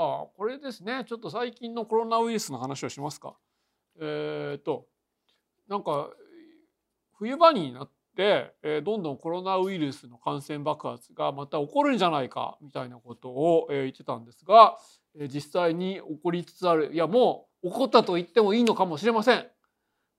あこれですねちょっと最近のコロナウイルスの話をしますか？えっ、となんか冬場になって、えー、どんどんコロナウイルスの感染爆発がまた起こるんじゃないかみたいなことを、えー、言ってたんですが、えー、実際に起こりつつあるいやもう起こったと言ってもいいのかもしれません。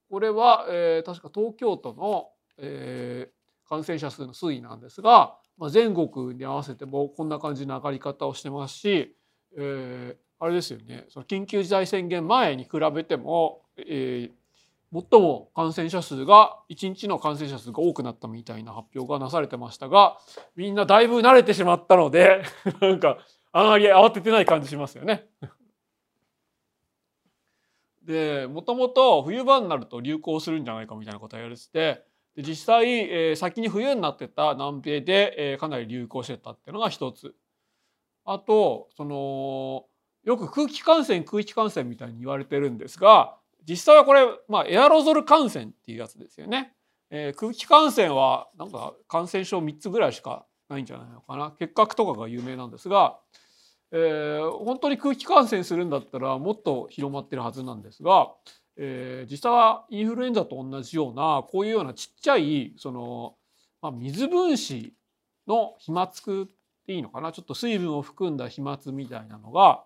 これは、えー、確か東京都の、えー、感染者数の推移なんですが、まあ、全国に合わせてもこんな感じの上がり方をしてますし、えー、あれですよねその緊急事態宣言前に比べても、えー、最も感染者数が1日の感染者数が多くなったみたいな発表がなされてましたがみんなだいぶ慣れてしまったので なんかあまり慌ててない感じしますよね。でもともと冬場になると流行するんじゃないかみたいなことが言われててで実際、えー、先に冬になってた南米で、えー、かなり流行してたっていうのが一つ。あとそのよく空気感染空気感染みたいに言われてるんですが実際はこれ、まあ、エアロゾル感染っていうやつですよね。えー、空気感染はなんか感染症3つぐらいしかないんじゃないのかな結核とかが有名なんですが、えー、本当に空気感染するんだったらもっと広まってるはずなんですが、えー、実際はインフルエンザと同じようなこういうようなちっちゃいその、まあ、水分子の飛沫ていいのかな？ちょっと水分を含んだ飛沫みたいなのが、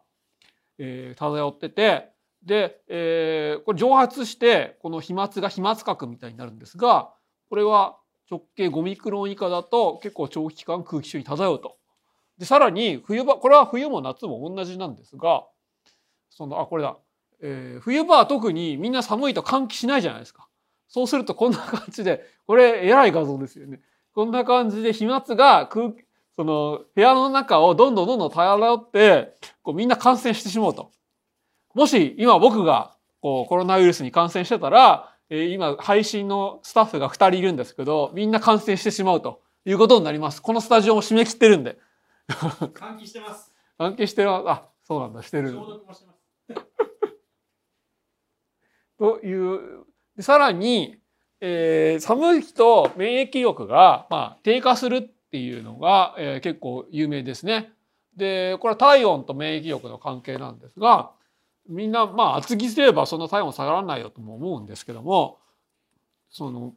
えー、漂っててで、えー、これ蒸発してこの飛沫が飛沫核みたいになるんですがこれは直径5ミクロン以下だと結構長期間空気中に漂うと。でさらに冬場これは冬も夏も同じなんですがそのあこれだ、えー、冬場は特にみんな寒いと換気しないじゃないですか。そうするとこんな感じでこれえらい画像ですよね。こんな感じで飛沫が空その部屋の中をどんどんどんどん漂ってこうみんな感染してしまうと。もし今僕がこうコロナウイルスに感染してたら、えー、今配信のスタッフが2人いるんですけどみんな感染してしまうということになります。このスタジオも締め切ってるんで。換気してます。換気してます。あ、そうなんだ、してる。消毒もしてます。というでさらに、えー、寒い日と免疫力が、まあ、低下するっていうのが、えー、結構有名ですね。でこれは体温と免疫力の関係なんですがみんなまあ厚着すればそんな体温下がらないよとも思うんですけどもその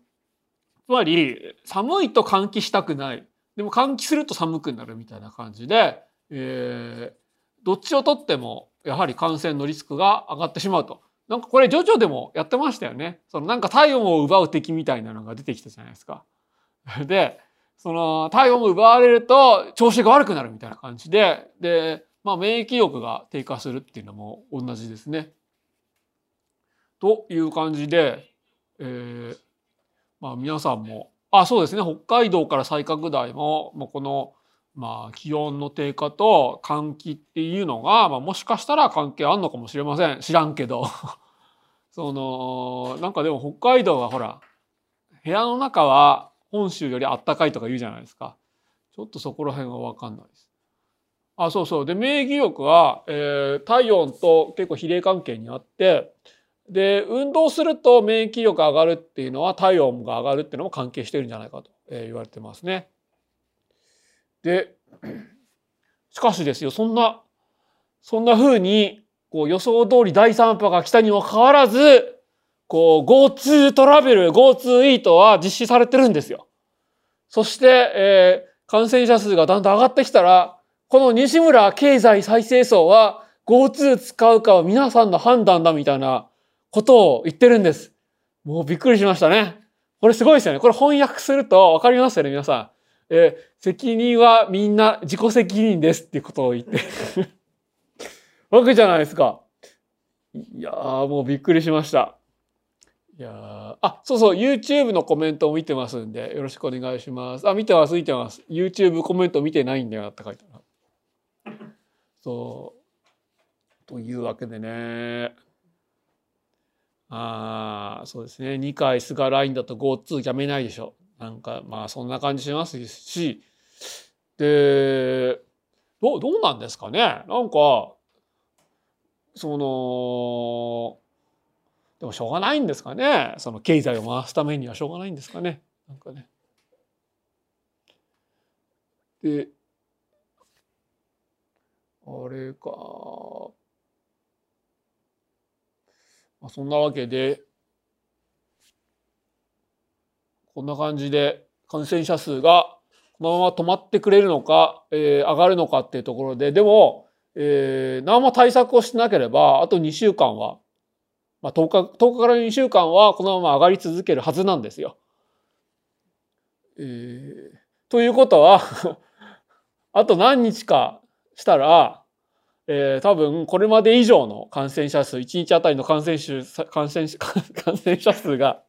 つまり寒いと換気したくないでも換気すると寒くなるみたいな感じで、えー、どっちをとってもやはり感染のリスクが上がってしまうと。なんかこれジョジョでもやってましたよね。そのなんか体温を奪う敵みたいなのが出てきたじゃないですか。でその体温を奪われると調子が悪くなるみたいな感じでで、まあ、免疫力が低下するっていうのも同じですね。という感じで、えー、まあ皆さんもあそうですね。北海道から再拡大ももうこの、まあ、気温の低下と換気っていうのが、まあ、もしかしたら関係あんのかもしれません。知らんけど。そのなんかでも北海道はほら部屋の中は本州よりあったかいとか言うじゃないですか。ちょっとそこら辺は分かんないです。あそうそうで免疫力は、えー、体温と結構比例関係にあってで運動すると免疫力上がるっていうのは体温が上がるっていうのも関係してるんじゃないかと、えー、言われてますね。で しかしですよそんなそんな風にこう予想通り第3波が来たにもかかわらずこう GoTo トラベル GoTo イートは実施されてるんですよ。そして、えー、感染者数がだんだん上がってきたらこの西村経済再生層は GoTo 使うかは皆さんの判断だみたいなことを言ってるんです。もうびっくりしましたね。これすごいですよね。これ翻訳すると分かりますよね、皆さん。えー、責任はみんな自己責任ですっていうことを言って わけじゃないですか。いやーもうびっくりしました。いやーあ、そうそう、YouTube のコメントを見てますんで、よろしくお願いします。あ、見てます、見てます。YouTube コメント見てないんだよって書いてある。そう。というわけでね。ああ、そうですね。2回菅ラインだと GoTo やめないでしょ。なんか、まあ、そんな感じしますし。で、どう、どうなんですかね。なんか、その、でもしょうがないんですかねその経済を回すためにはしょうがないんですかねなんかね。であれか。まあ、そんなわけで、こんな感じで感染者数がこのまま止まってくれるのか、えー、上がるのかっていうところで、でも、えー、何も対策をしなければ、あと2週間は、まあ、10日、10日から2週間はこのまま上がり続けるはずなんですよ。えー、ということは あと何日かしたら、えー、多分これまで以上の感染者数、1日あたりの感染者感染 感染者数が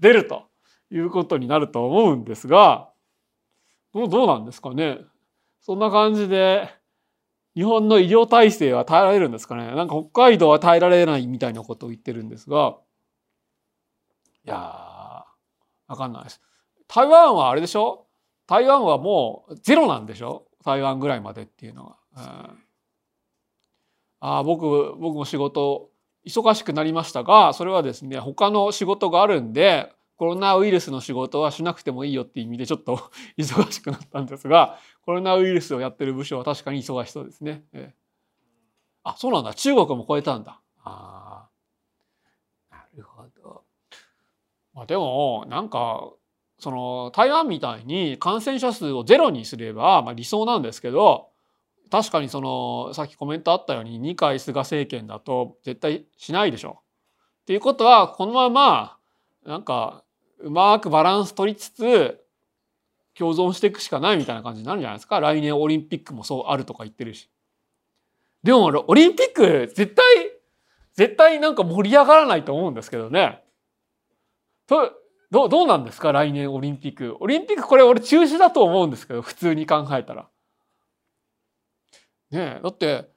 出るということになると思うんですが、どうどうなんですかね。そんな感じで、日本の医療体制は耐えられるんですかね？なんか北海道は耐えられないみたいなことを言ってるんですが、いやー、わかんないです。台湾はあれでしょ？台湾はもうゼロなんでしょ？台湾ぐらいまでっていうのは。うんあ僕僕も仕事忙しくなりましたがそれはですね他の仕事があるんでコロナウイルスの仕事はしなくてもいいよっていう意味でちょっと 忙しくなったんですがコロナウイルスをやってる部署は確かに忙しそうですね。えあそうなんだ中国も超えたんだ。あなるほど。まあ、でもなんかその台湾みたいに感染者数をゼロにすれば、まあ、理想なんですけど確かにそのさっきコメントあったように二回菅政権だと絶対しないでしょ。っていうことはこのままなんかうまくバランス取りつつ共存していくしかないみたいな感じになるんじゃないですか来年オリンピックもそうあるとか言ってるし。でもオリンピック絶対絶対なんか盛り上がらないと思うんですけどね。とどどうなんですか来年オリンピック。オリンピックこれ俺中止だと思うんですけど普通に考えたら。ねだって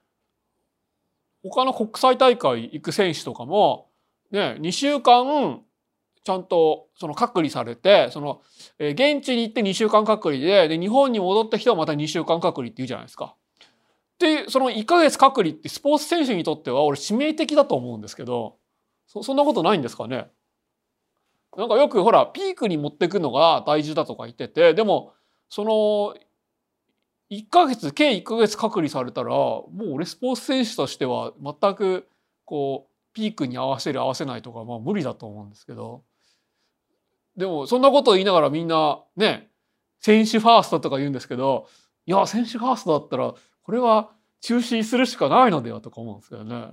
他の国際大会行く選手とかもね2週間ちゃんとその隔離されてその、え現地に行って2週間隔離でで日本に戻った人はまた2週間隔離って言うじゃないですか。でその1ヶ月隔離ってスポーツ選手にとっては俺致命的だと思うんですけどそそんなことないんですかね？なんかよくほらピークに持ってくのが大事だとか言っててでもその1ヶ月計1ヶ月隔離されたらもう俺スポーツ選手としては全くこうピークに合わせる合わせないとかまあ無理だと思うんですけどでもそんなことを言いながらみんなね選手ファーストとか言うんですけどいや選手ファーストだったらこれは中止するしかないのではとか思うんですけどね。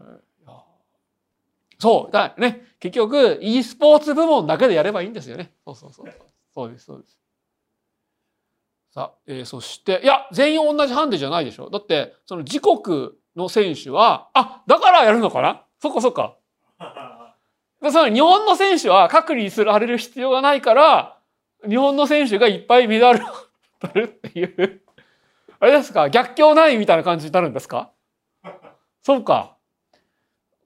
そうだね結局 e スポーツ部門だけでやればいいんですよね。そうそうそうそうですそうです。さあ、えー、そして、いや、全員同じハンデじゃないでしょ。だって、その自国の選手は、あ、だからやるのかな？そっかそっか。でその日本の選手は隔離すられる必要がないから、日本の選手がいっぱいメダルを取るっていう、あれですか？逆境ないみたいな感じになるんですか？そうか。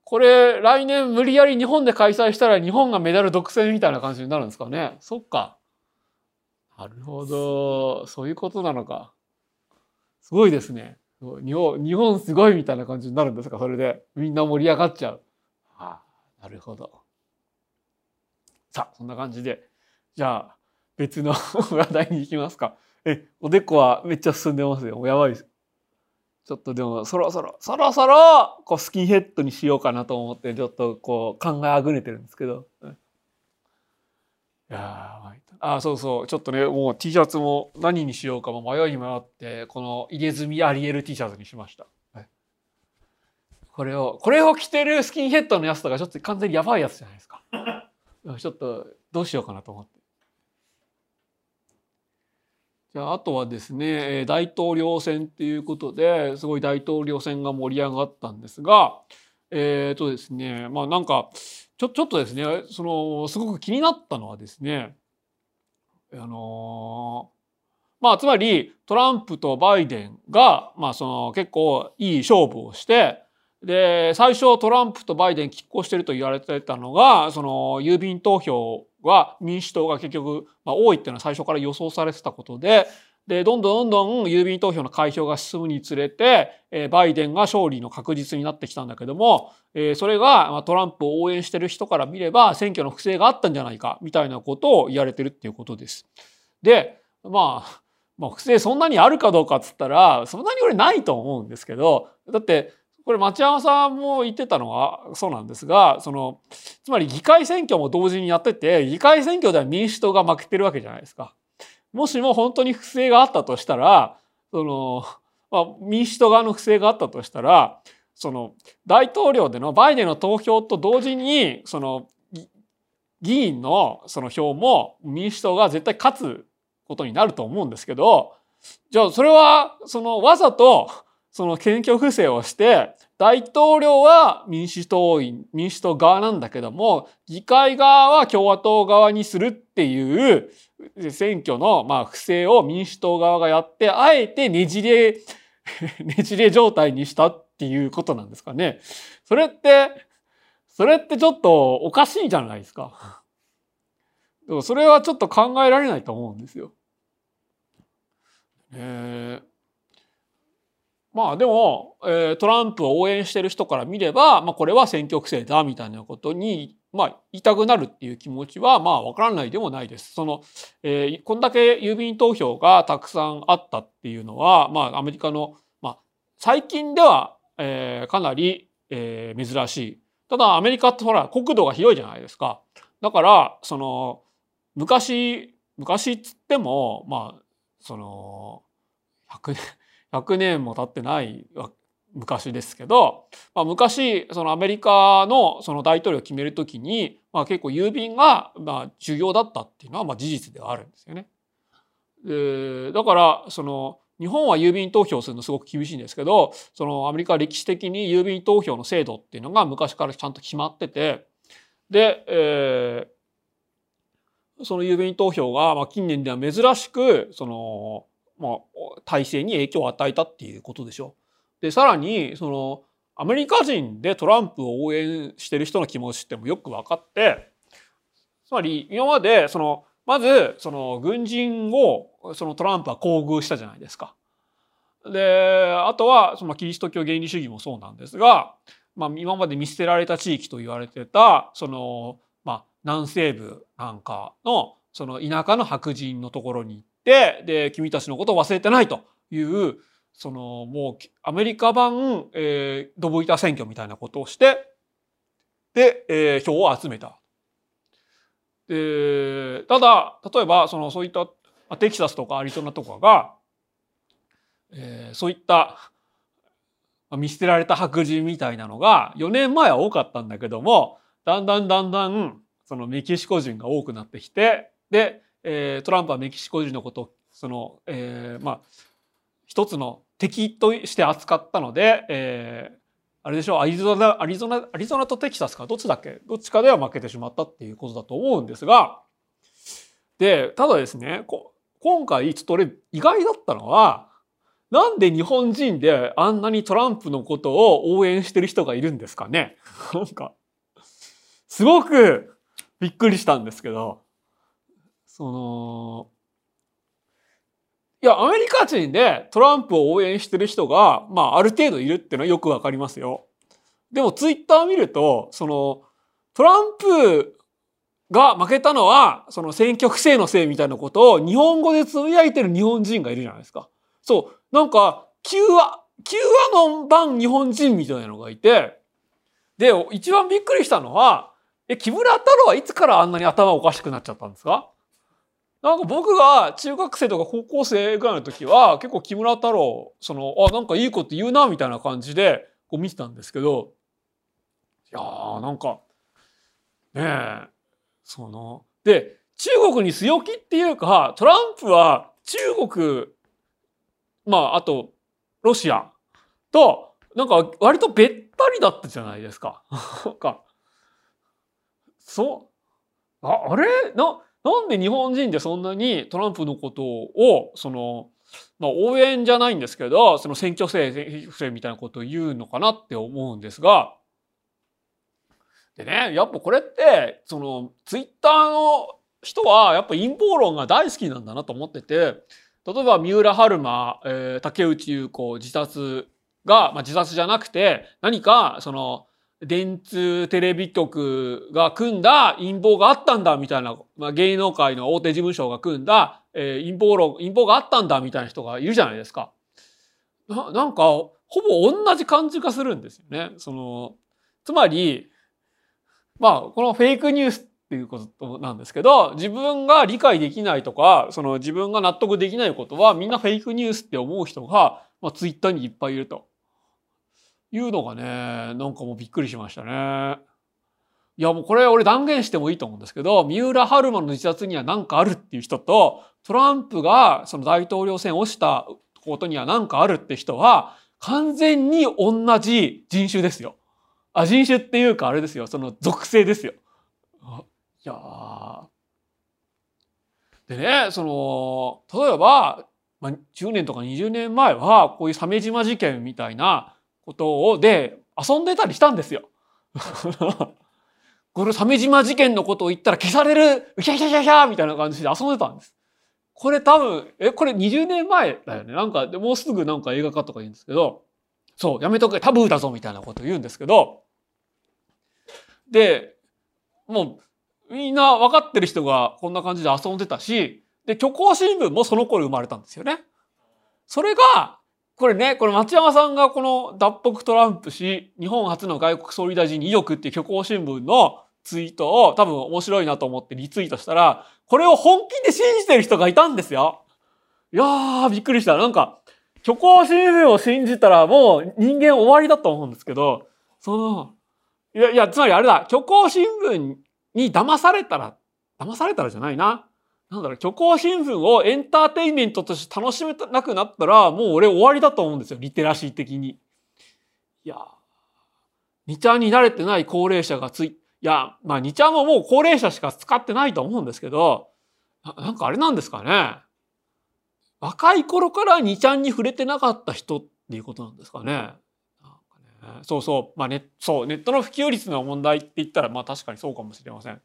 これ、来年無理やり日本で開催したら日本がメダル独占みたいな感じになるんですかね？そっか。なるほど。そういうことなのか。すごいですね。日本、日本すごいみたいな感じになるんですか？それで。みんな盛り上がっちゃう。ああ、なるほど。さあ、そんな感じで。じゃあ、別の 話題に行きますか。え、おでこはめっちゃ進んでますよ。やばいです。ちょっとでも、そろそろ、そろそろ、こう、スキンヘッドにしようかなと思って、ちょっとこう、考えあぐねてるんですけど。いやあそうそうちょっとねもう T シャツも何にしようかも迷いに迷ってこの入れ墨アリエル T シャツにしました、これをこれを着てるスキンヘッドのやつとかちょっと完全にやばいやつじゃないですか ちょっとどうしようかなと思って。じゃああとはですね大統領選っていうことですごい大統領選が盛り上がったんですがえっ、ー、とですねまあなんかちょちょっとですねそのすごく気になったのはですねあのまあつまりトランプとバイデンが、まあ、その結構いい勝負をしてで最初トランプとバイデン拮抗してると言われてたのがその郵便投票は民主党が結局、まあ、多いっていうのは最初から予想されてたことででどんどんどんどん郵便投票の開票が進むにつれて、えー、バイデンが勝利の確実になってきたんだけども、えー、それが、まあ、トランプを応援してる人から見れば選挙の不正があったんじゃないかみたいなことを言われてるっていうことです。でまあまあ、不正そんなにあるかどうかっつったらそんなに俺ないと思うんですけどだってこれ町山さんも言ってたのはそうなんですがそのつまり議会選挙も同時にやってて議会選挙では民主党が負けてるわけじゃないですか。もしも本当に不正があったとしたらその、まあ、民主党側の不正があったとしたらその大統領でのバイデンの投票と同時にその議員のその票も民主党が絶対勝つことになると思うんですけどじゃあそれはそのわざとその選挙不正をして大統領は民主党員民主党側なんだけども議会側は共和党側にするっていう選挙のまあ不正を民主党側がやってあえてねじれ ねじれ状態にしたっていうことなんですかね。それってそれってちょっとおかしいじゃないですか。でもそれはちょっと考えられないと思うんですよ。えーまあでも、えー、トランプを応援してる人から見れば、まあ、これは選挙区制だみたいなことに、まあ、言いたくなるっていう気持ちはまあ分からないでもないです。その、えー、こんだけ郵便投票がたくさんあったっていうのは、まあ、アメリカの、まあ、最近では、えー、かなり、えー、珍しい。ただアメリカってほら国土が広いじゃないですか。だからその昔昔っつってもまあその100年100年も経ってない昔ですけど、まあ、昔そのアメリカのその大統領を決める時に、まあ、結構郵便がまあ重要だったっていうのはまあ事実ではあるんですよね。でだからその日本は郵便投票するのすごく厳しいんですけどそのアメリカは歴史的に郵便投票の制度っていうのが昔からちゃんと決まっててで、えー、その郵便投票がまあ近年では珍しくそのまあ、体制に影響を与えたっていうことでしょう。でさらにそのアメリカ人でトランプを応援してる人の気持ちってもよく分かってつまり今までそのまずその軍人をそのトランプは厚遇したじゃないですか。であとはそのキリスト教原理主義もそうなんですが、まあ、今まで見捨てられた地域と言われてたその、まあ、南西部なんかのその田舎の白人のところに行っで、君たちのことを忘れてないという、そのもうアメリカ版、えー、ドブ板選挙みたいなことをして、で、えー、票を集めた。で、ただ、例えば、その、そういった、テキサスとかアリゾナとかが、えー、そういった見捨てられた白人みたいなのが4年前は多かったんだけどもだんだんだんだんそのメキシコ人が多くなってきてでえー、トランプはメキシコ人のことをその、えー、まあ一つの敵として扱ったので、えー、あれでしょうアリゾナアリゾナアリゾナとテキサスかどっちだっけどっちかでは負けてしまったっていうことだと思うんですがでただですね今回ちょっと俺意外だったのはなんで日本人であんなにトランプのことを応援してる人がいるんですかね。なんかすごくびっくりしたんですけどそのいやアメリカ人でトランプを応援してる人が、まあ、ある程度いるっていうのはよくわかりますよ。でもツイッター見るとそのトランプが負けたのはその選挙不正のせいみたいなことを日本語でつぶやいてる日本人がいるじゃないですか。そうなんか9話9話の番日本人みたいなのがいてで一番びっくりしたのはえ木村太郎はいつからあんなに頭おかしくなっちゃったんですか？なんか僕が中学生とか高校生ぐらいの時は結構木村太郎そのあなんかいいこと言うなみたいな感じでこう見てたんですけどいやーなんかねえそので中国に強気っていうかトランプは中国まああとロシアとなんか割とべったりだったじゃないですか。そうああれ？ななんで日本人でそんなにトランプのことをその、まあ、応援じゃないんですけどその選挙制不正みたいなことを言うのかなって思うんですが。でねやっぱこれってそのツイッターの人はやっぱ陰謀論が大好きなんだなと思ってて例えば三浦春馬、えー、竹内優子自殺が、まあ、自殺じゃなくて何かその電通テレビ局が組んだ陰謀があったんだみたいな、まあ、芸能界の大手事務所が組んだえー、陰謀論、陰謀があったんだみたいな人がいるじゃないですか。ななんか、ほぼ同じ感じがするんですよね。その、つまり、まあ、このフェイクニュースっていうことなんですけど、自分が理解できないとか、その自分が納得できないことはみんなフェイクニュースって思う人が、まあ、ツイッターにいっぱいいると。いうのがね、なんかもうびっくりしましたね。いやもうこれ俺断言してもいいと思うんですけど、三浦春馬の自殺には何かあるっていう人と、トランプがその大統領選をしたことには何かあるって人は、完全に同じ人種ですよ。あ、人種っていうかあれですよ。その属性ですよ。いやでね、その、例えば、まあ、10年とか20年前は、こういう鮫島事件みたいなことを、で、遊んでたりしたんですよ。この鮫島事件のことを言ったら消される、うひゃひゃひゃひゃみたいな感じで遊んでたんです。これ多分、え、これ20年前だよね。なんか、もうすぐなんか映画化とか言うんですけど、そう、やめとけ、タブーだぞみたいなこと言うんですけど、で、もう、みんな分かってる人がこんな感じで遊んでたし、で、虚構新聞もその頃生まれたんですよね。それが、これね、これ松山さんがこの脱北トランプ氏、日本初の外国総理大臣に意欲っていう虚構新聞のツイートを多分面白いなと思ってリツイートしたら、これを本気で信じてる人がいたんですよ。いやー、びっくりした。なんか、虚構新聞を信じたらもう人間終わりだと思うんですけど、その、いや、いや、つまりあれだ、虚構新聞に騙されたら、騙されたらじゃないな。なんだろう、虚構新聞をエンターテインメントとして楽しめなくなったら、もう俺終わりだと思うんですよ、リテラシー的に。いや、2ちゃんに慣れてない高齢者がつい、いや、まあ2ちゃんももう高齢者しか使ってないと思うんですけど、ななんかあれなんですかね。若い頃から2ちゃんに触れてなかった人っていうことなんですかね。なんかねそうそう、まあね、そう、ネットの普及率の問題って言ったら、まあ確かにそうかもしれません。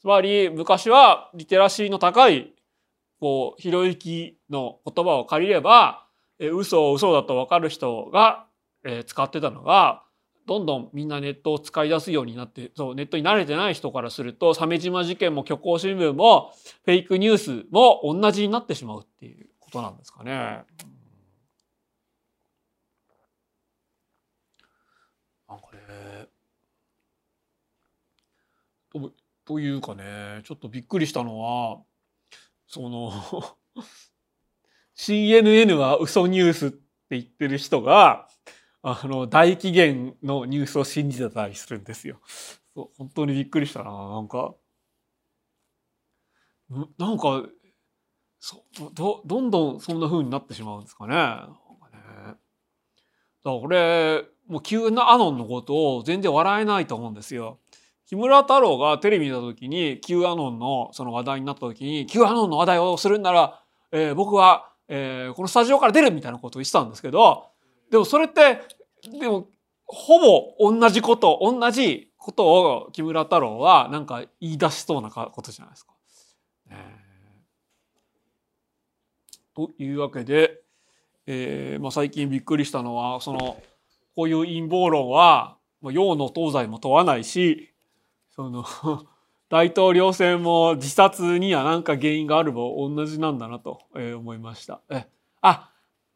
つまり昔はリテラシーの高いこうひろゆきの言葉を借りれば、え嘘を嘘だと分かる人が、え使ってたのがどんどんみんなネットを使い出すようになってそうネットに慣れてない人からすると鮫島事件も虚構新聞もフェイクニュースも同じになってしまうっていうことなんですかね。なんかねというかねちょっとびっくりしたのはその CNN は嘘ニュースって言ってる人があの大紀元のニュースを信じてたりするんですよ。本当にびっくりしたななんかなんかそどどんどんそんな風になってしまうんですかね。なんかねだからこれもう急なアノンのことを全然笑えないと思うんですよ。木村太郎がテレビ見た時に Q アノンのその話題になった時に Q アノンの話題をするんなら、えー、僕は、えー、このスタジオから出るみたいなことを言ってたんですけどでもそれってでもほぼ同じこと同じことを木村太郎はなんか言い出しそうなことじゃないですか。えー、というわけで、えーまあ、最近びっくりしたのはそのこういう陰謀論は洋の東西も問わないしその 大統領選も自殺には何か原因があるも同じなんだなと思いました。えあ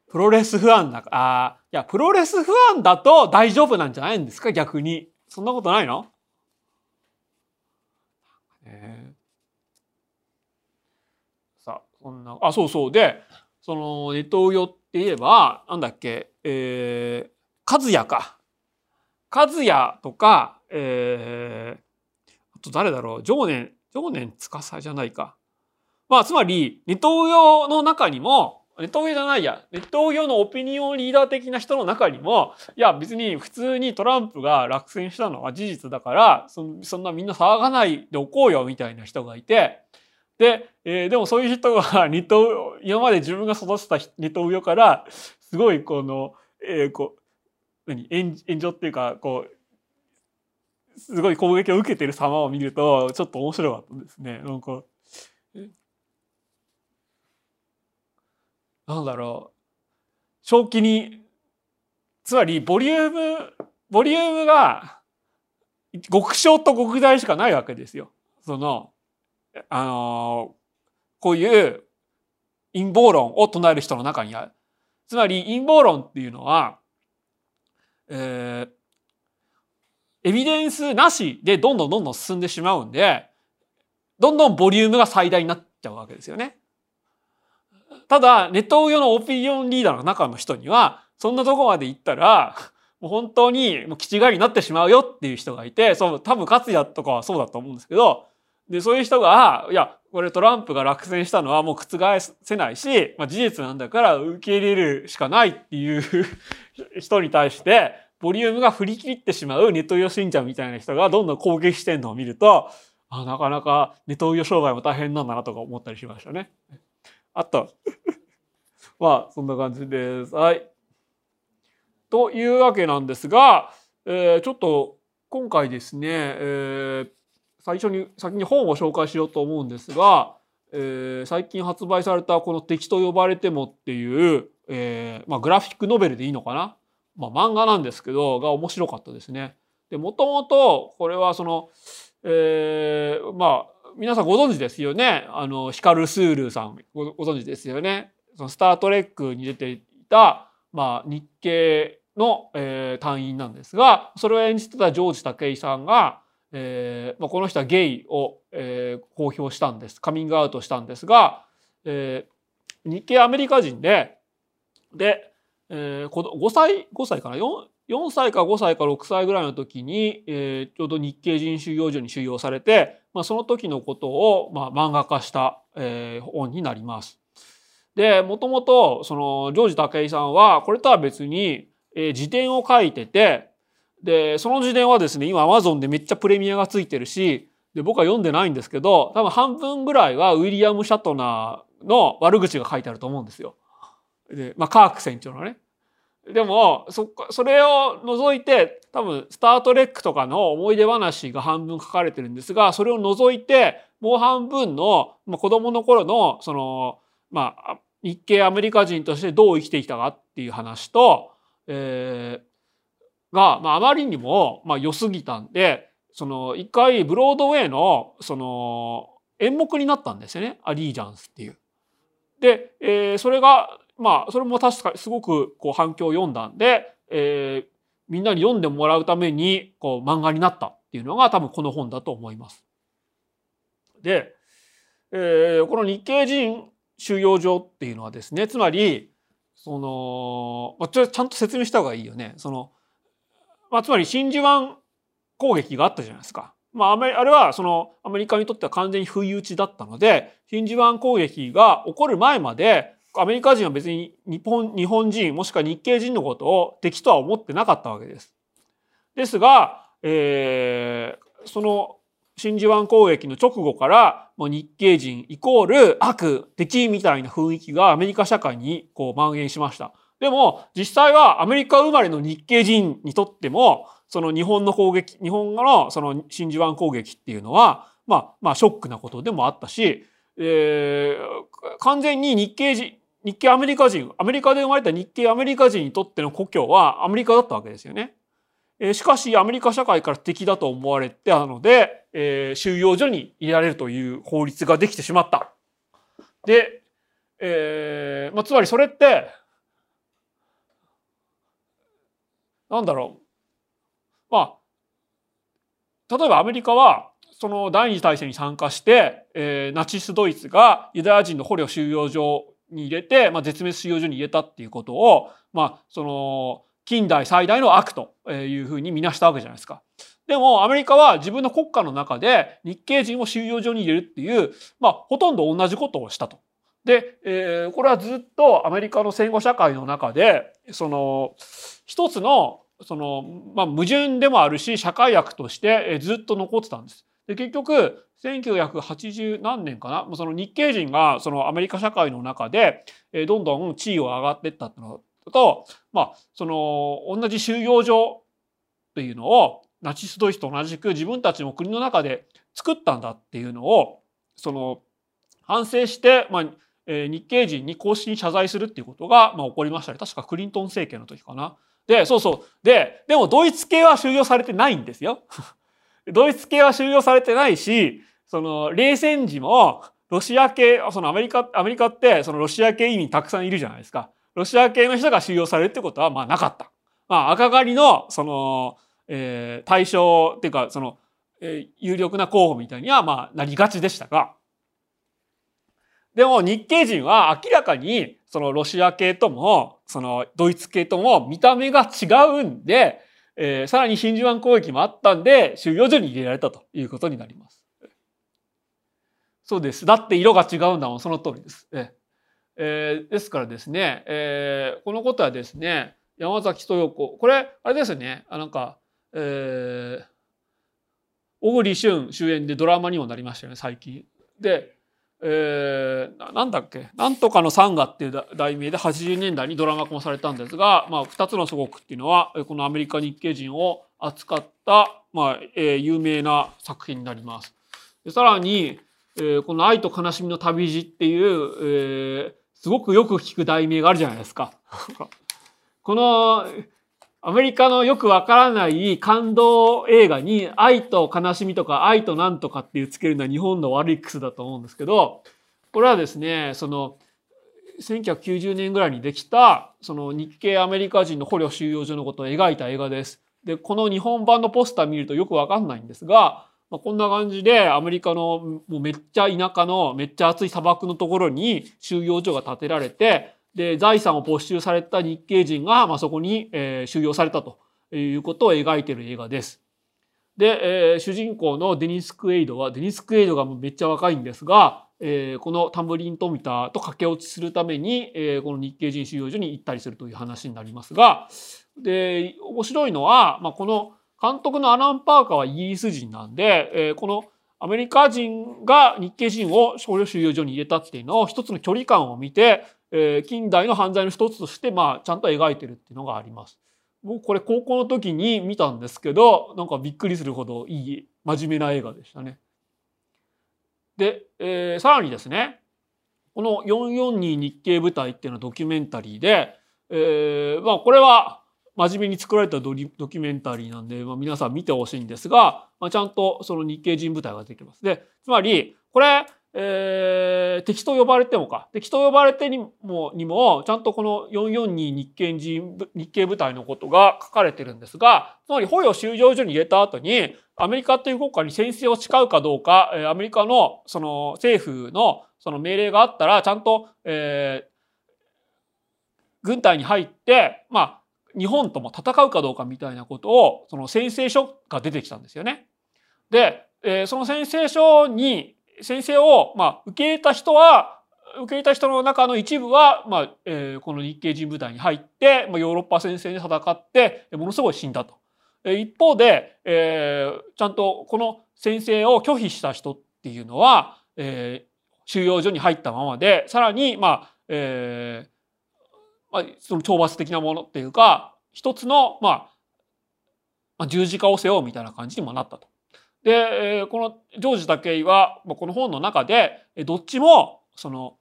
プロレス不安だか。あいやプロレス不安だと大丈夫なんじゃないんですか？逆に。そんなことないの、えー、さあそんなあそうそう。でそのネトウヨって言えばなんだっけ？えー、和也か。和也とかえー、と誰だろう？常年常年司じゃないか。まあつまりネトウヨの中にもネトウヨじゃないや。ネトウヨのオピニオンリーダー的な人の中にもいや別に普通にトランプが落選したのは事実だからそそんなみんな騒がないでおこうよみたいな人がいて。で、えー、でもそういう人がネト今まで自分が育てたネトウヨからすごいこの、えー、こう何？炎上っていうかこうすごい攻撃を受けてる様を見るとちょっと面白かったですね。なんかなんだろう正気につまりボリュームボリュームが極小と極大しかないわけですよ。そのあのこういう陰謀論を唱える人の中にある。つまり陰謀論っていうのは、えー、エビデンスなしでどんどんどんどん進んでしまうんで、どんどんボリュームが最大になっちゃうわけですよね。ただ、ネット用のオピニオンリーダーの中の人には、そんなとこまで行ったら、もう本当にもう気違いになってしまうよっていう人がいて、そう、多分勝也とかはそうだと思うんですけど、で、そういう人が、いや、これトランプが落選したのはもう覆せないし、まあ、事実なんだから受け入れるしかないっていう人に対して、ボリュームが振り切ってしまうネトウヨ信者みたいな人がどんどん攻撃してるのを見ると、あなかなかネトウヨ商売も大変なんだなとか思ったりしましたね。あと、まあ、そんな感じです。はい。というわけなんですが、えー、ちょっと今回ですね、えー、最初に先に本を紹介しようと思うんですが、えー、最近発売されたこの「敵と呼ばれても」っていう、えーまあ、グラフィックノベルでいいのかな、まあ、漫画なんですけどが面白かったですね。でもともとこれはその、えー、まあ皆さんご存知ですよねあのヒカル・スールさんご存知ですよね。そのスター・トレックに出ていた、まあ、日系の、えー、隊員なんですがそれを演じてたジョージ武井さんがえーまあ、この人はゲイを、えー、公表したんですカミングアウトしたんですが、えー、日系アメリカ人でで、えー、5歳5歳かな？4, 4歳か5歳か6歳ぐらいの時に、えー、ちょうど日系人収容所に収容されて、まあ、その時のことを、まあ、漫画化した、えー、本になります。でもともとそのジョージ武井さんはこれとは別に、えー、辞典を書いててで、その時点はですね、今 Amazon でめっちゃプレミアがついてるし、で、僕は読んでないんですけど、多分半分ぐらいはウィリアム・シャトナーの悪口が書いてあると思うんですよ。で、まあ、カーク船長のね。でも、そ、それを除いて、多分、スタートレックとかの思い出話が半分書かれてるんですが、それを除いて、もう半分の、まあ、子供の頃の、その、まあ、日系アメリカ人としてどう生きてきたかっていう話と、えー、が、まあ、あまりにも、まあ、良すぎたんで、その、一回、ブロードウェイの、その、演目になったんですよね。アリージャンスっていう。で、えー、それが、まあ、それも確かにすごくこう反響を読んだんで、えー、みんなに読んでもらうために、こう、漫画になったっていうのが多分この本だと思います。で、えー、この日系人収容所っていうのはですね、つまり、その、まあ、ちゃんと説明した方がいいよね。その、まあ、つまり真珠湾攻撃があったじゃないですか。まあ、あれはそのアメリカにとっては完全に不意打ちだったので真珠湾攻撃が起こる前までアメリカ人は別に日本日本人もしくは日系人のことを敵とは思ってなかったわけです。ですが、えー、その真珠湾攻撃の直後からもう日系人イコール悪敵みたいな雰囲気がアメリカ社会にこう蔓延しました。でも実際はアメリカ生まれの日系人にとってもその日本の攻撃日本のその真珠湾攻撃っていうのはまあまあショックなことでもあったし、えー、完全に日系人日系アメリカ人アメリカで生まれた日系アメリカ人にとっての故郷はアメリカだったわけですよね。えー、しかしアメリカ社会から敵だと思われてたので、えー、収容所に入れられるという法律ができてしまった。で、えーまあ、つまりそれってなんだろう。まあ、例えばアメリカは、その第二次大戦に参加して、えー、ナチスドイツがユダヤ人の捕虜収容所に入れて、まあ、絶滅収容所に入れたっていうことを、まあ、その、近代最大の悪というふうに見なしたわけじゃないですか。でもアメリカは自分の国家の中で日系人を収容所に入れるっていう、まあ、ほとんど同じことをしたと。で、えー、これはずっとアメリカの戦後社会の中でその一つのその、まあ、矛盾でもあるし社会悪としてずっと残ってたんです。で結局1980何年かな？その日系人がそのアメリカ社会の中でどんどん地位を上がっていったのと、まあ、その同じ収容所というのをナチスドイツと同じく自分たちの国の中で作ったんだっていうのをその反省して、まあえ、日系人に公式に謝罪するっていうことが、まあ、起こりましたね確かクリントン政権の時かな。で、そうそう。で、でもドイツ系は収容されてないんですよ。ドイツ系は収容されてないし、その冷戦時もロシア系、そのアメリカ、アメリカってそのロシア系移民たくさんいるじゃないですか。ロシア系の人が収容されるってことはまあなかった。まあ赤狩りのその、えー、対象っていうかその、えー、有力な候補みたいにはまあなりがちでしたが、でも日系人は明らかにそのロシア系ともそのドイツ系とも見た目が違うんで、えー、さらに真珠湾攻撃もあったんで収容所に入れられたということになります。そうです。だって色が違うんだもん、その通りです。ええー、ですからですね、えー、このことはですね、山崎豊子、これ、あれですね、あなんか、えー、小栗旬主演でドラマにもなりましたよね、最近。で、えー、なんだっけ、なんとかのサンガっていう題名で80年代にドラマ化もされたんですが、まあ、2つの祖国っていうのは、このアメリカ日系人を扱った、まあ、えー、有名な作品になります。でさらに、えー、この愛と悲しみの旅路っていう、えー、すごくよく聞く題名があるじゃないですか。このアメリカのよくわからない感動映画に愛と悲しみとか愛となんとかっていうつけるのは日本の悪い癖だと思うんですけど、これはですね、その1990年ぐらいにできたその日系アメリカ人の捕虜収容所のことを描いた映画です。で、この日本版のポスター見るとよくわかんないんですが、まあ、こんな感じでアメリカのもうめっちゃ田舎のめっちゃ暑い砂漠のところに収容所が建てられてで、財産を没収された日系人が、まあ、そこに、えー、収容されたということを描いている映画です。で、えー、主人公のデニス・クエイドは、デニス・クエイドがめっちゃ若いんですが、えー、このタンブリン・トミタと駆け落ちするために、えー、この日系人収容所に行ったりするという話になりますが、で、面白いのは、まあ、この監督のアラン・パーカーはイギリス人なんで、えー、このアメリカ人が日系人を少量収容所に入れたっていうのを一つの距離感を見て、えー、近代の犯罪の一つとして、まあ、ちゃんと描いてるっていうのがあります。僕これ高校の時に見たんですけど、なんかびっくりするほどいい真面目な映画でしたね。で、えー、さらにですね、この442日系部隊っていうのはドキュメンタリーで、えー、まあこれは真面目に作られたドドキュメンタリーなんで、まあ、皆さん見てほしいんですが、まあ、ちゃんとその日系人部隊が出てきます。で、つまり、これ、えー、敵と呼ばれてもか。敵と呼ばれてにも、にも、ちゃんとこの442日系人、日系部隊のことが書かれてるんですが、つまり捕虜収容所に入れた後に、アメリカという国家に先制を誓うかどうか、アメリカのその政府のその命令があったら、ちゃんと、えー、軍隊に入って、まあ、日本とも戦うかどうかみたいなことを、その宣誓書が出てきたんですよね。で、えー、その宣誓書に先生を、まあ、受け入れた人は、受け入れた人の中の一部は、まあ、えー、この日系人部隊に入って、まあ、ヨーロッパ戦線で戦って、ものすごい死んだと。一方で、えー、ちゃんとこの先生を拒否した人っていうのは、えー、収容所に入ったままで、さらに、まあ、えー、まあ、その懲罰的なものっていうか、一つの、まあ、十字架を背負うみたいな感じにもなったと。で、このジョージ武井は、この本の中で、どっちも、その、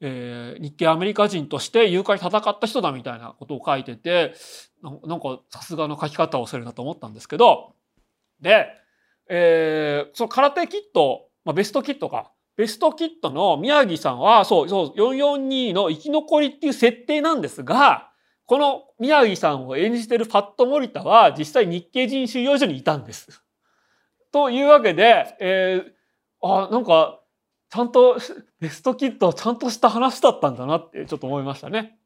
えー、日系アメリカ人として誘拐戦った人だみたいなことを書いてて、なんかさすがの書き方をするなと思ったんですけど、で、えー、その空手キット、まあ、ベストキットか。ベストキットの宮城さんは、そう、そう、442の生き残りっていう設定なんですが、この宮城さんを演じてるパッド・モリタは実際日系人収容所にいたんです。というわけで、えー、あ、なんか、ちゃんと、ベストキットはちゃんとした話だったんだなってちょっと思いましたね。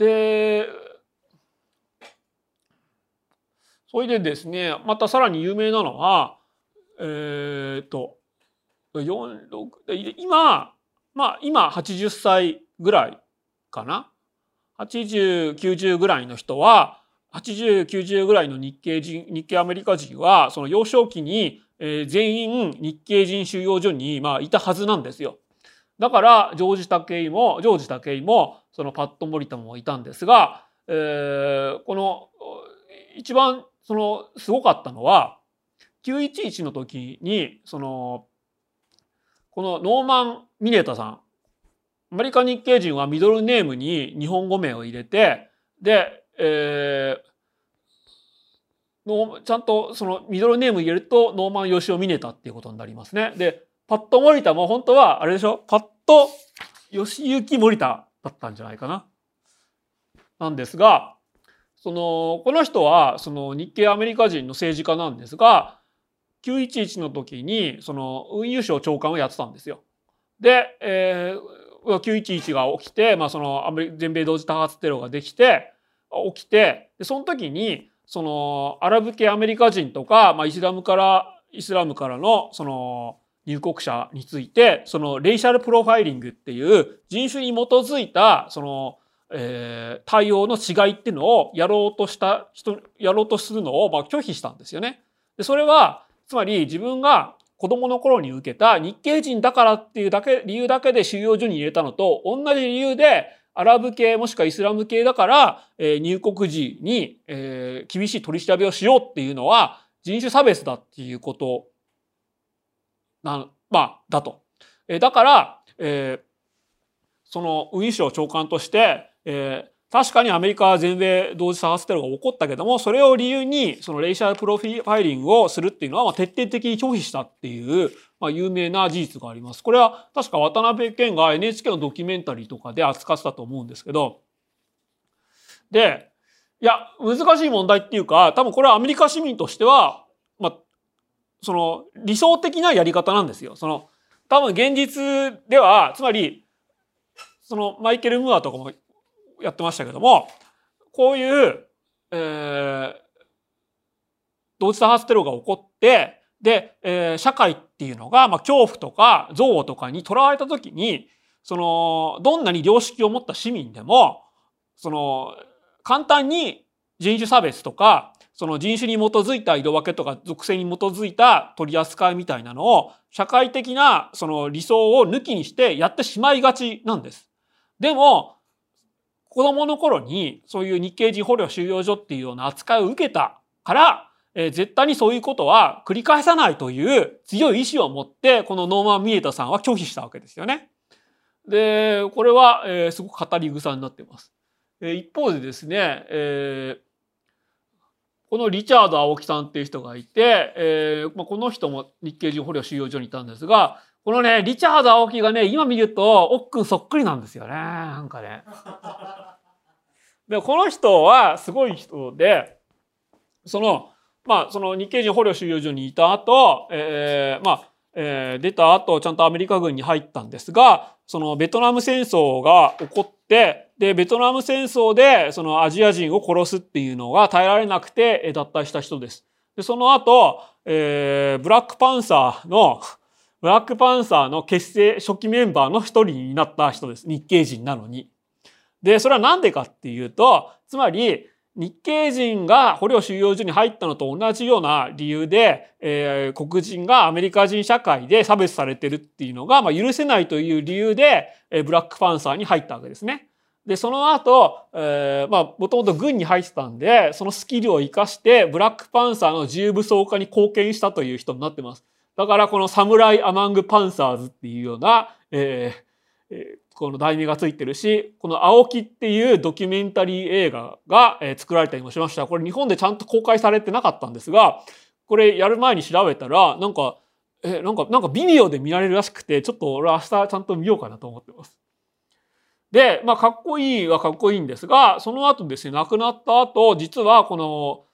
で、それでですね、またさらに有名なのは、えー、っと、今、まあ今80歳ぐらいかな？80、90ぐらいの人は、80、90ぐらいの日系人、日系アメリカ人は、その幼少期に、えー、全員日系人収容所に、まあ、いたはずなんですよ。だから、ジョージ・タケイも、ジョージ・タケイも、そのパッド・モリタもいたんですが、えー、この、一番、その、すごかったのは、911の時に、その、このノーマン・ミネタさん、アメリカ日系人はミドルネームに日本語名を入れて、で、えー、ちゃんとそのミドルネーム入れるとノーマン・ヨシオ・ミネタっていうことになりますね。で、パッド森田も本当はあれでしょ？パッド吉行森田だったんじゃないかな。なんですが、その、この人は、その日系アメリカ人の政治家なんですが、911の時に、その運輸省長官をやってたんですよ。で、えー、911が起きて、まあその全米同時多発テロができて、起きて、でその時に、そのアラブ系アメリカ人とか、まあイスラムから、イスラムからの、その入国者について、そのレイシャルプロファイリングっていう人種に基づいた、そのえー、対応の違いっていうのをやろうとした人、やろうとするのをまあ拒否したんですよね。でそれは、つまり自分が子供の頃に受けた日系人だからっていうだけ、理由だけで収容所に入れたのと同じ理由でアラブ系もしくはイスラム系だから、え、入国時に、え、厳しい取り調べをしようっていうのは人種差別だっていうことな、まあ、だと。え、だから、えー、その運輸省長官としてえー、確かにアメリカは全米同時多発テロが起こったけども、それを理由に、そのレイシャルプロフィーリングをするっていうのは、まあ、徹底的に拒否したっていう、まあ、有名な事実があります。これは確か渡辺謙が NHK のドキュメンタリーとかで扱ってたと思うんですけど、で、いや、難しい問題っていうか、多分これはアメリカ市民としては、まあ、その理想的なやり方なんですよ。その、多分現実では、つまり、そのマイケル・ムーアとかもやってましたけども、こういう、えー、同時多発テロが起こって、で、えー、社会っていうのが、まあ、恐怖とか憎悪とかにとらわれた時に、その、どんなに良識を持った市民でも、その、簡単に人種差別とか、その人種に基づいた色分けとか属性に基づいた取り扱いみたいなのを社会的なその理想を抜きにしてやってしまいがちなんです。でも、子供の頃にそういう日系人捕虜収容所っていうような扱いを受けたから、えー、絶対にそういうことは繰り返さないという強い意志を持って、このノーマン・ミエタさんは拒否したわけですよね。で、これは、えー、すごく語り草になっています。えー、一方でですね、えーこのリチャード青木さんっていう人がいて、えーまあ、この人も日系人捕虜収容所にいたんですが、このね、リチャード青木がね、今見ると、おっくんそっくりなんですよね。なんかね。で、この人はすごい人で、その、まあ、その日系人捕虜収容所にいた後、えー、まあ、えー、出た後、ちゃんとアメリカ軍に入ったんですが、そのベトナム戦争が起こって、で、ベトナム戦争で、そのアジア人を殺すっていうのが耐えられなくて脱退した人です。で、その後、えー、ブラックパンサーのブラックパンサーの結成初期メンバーの一人になった人です。日系人なのに。で、それはなんでかっていうと、つまり、日系人が捕虜収容所に入ったのと同じような理由で、えー、黒人がアメリカ人社会で差別されてるっていうのが、まあ、許せないという理由で、えー、ブラックパンサーに入ったわけですね。で、その後、えー、まあ、もともと軍に入ってたんで、そのスキルを活かして、ブラックパンサーの自由武装化に貢献したという人になってます。だからこのサムライ・アマング・パンサーズっていうような、えーえー、この題名がついてるし、この青木っていうドキュメンタリー映画が、えー、作られたりもしました。これ日本でちゃんと公開されてなかったんですが、これやる前に調べたら、なんか、え、なんか、なんか微妙で見られるらしくて、ちょっと俺明日ちゃんと見ようかなと思ってます。で、まあ、かっこいいはかっこいいんですが、その後ですね、亡くなった後、実はこの、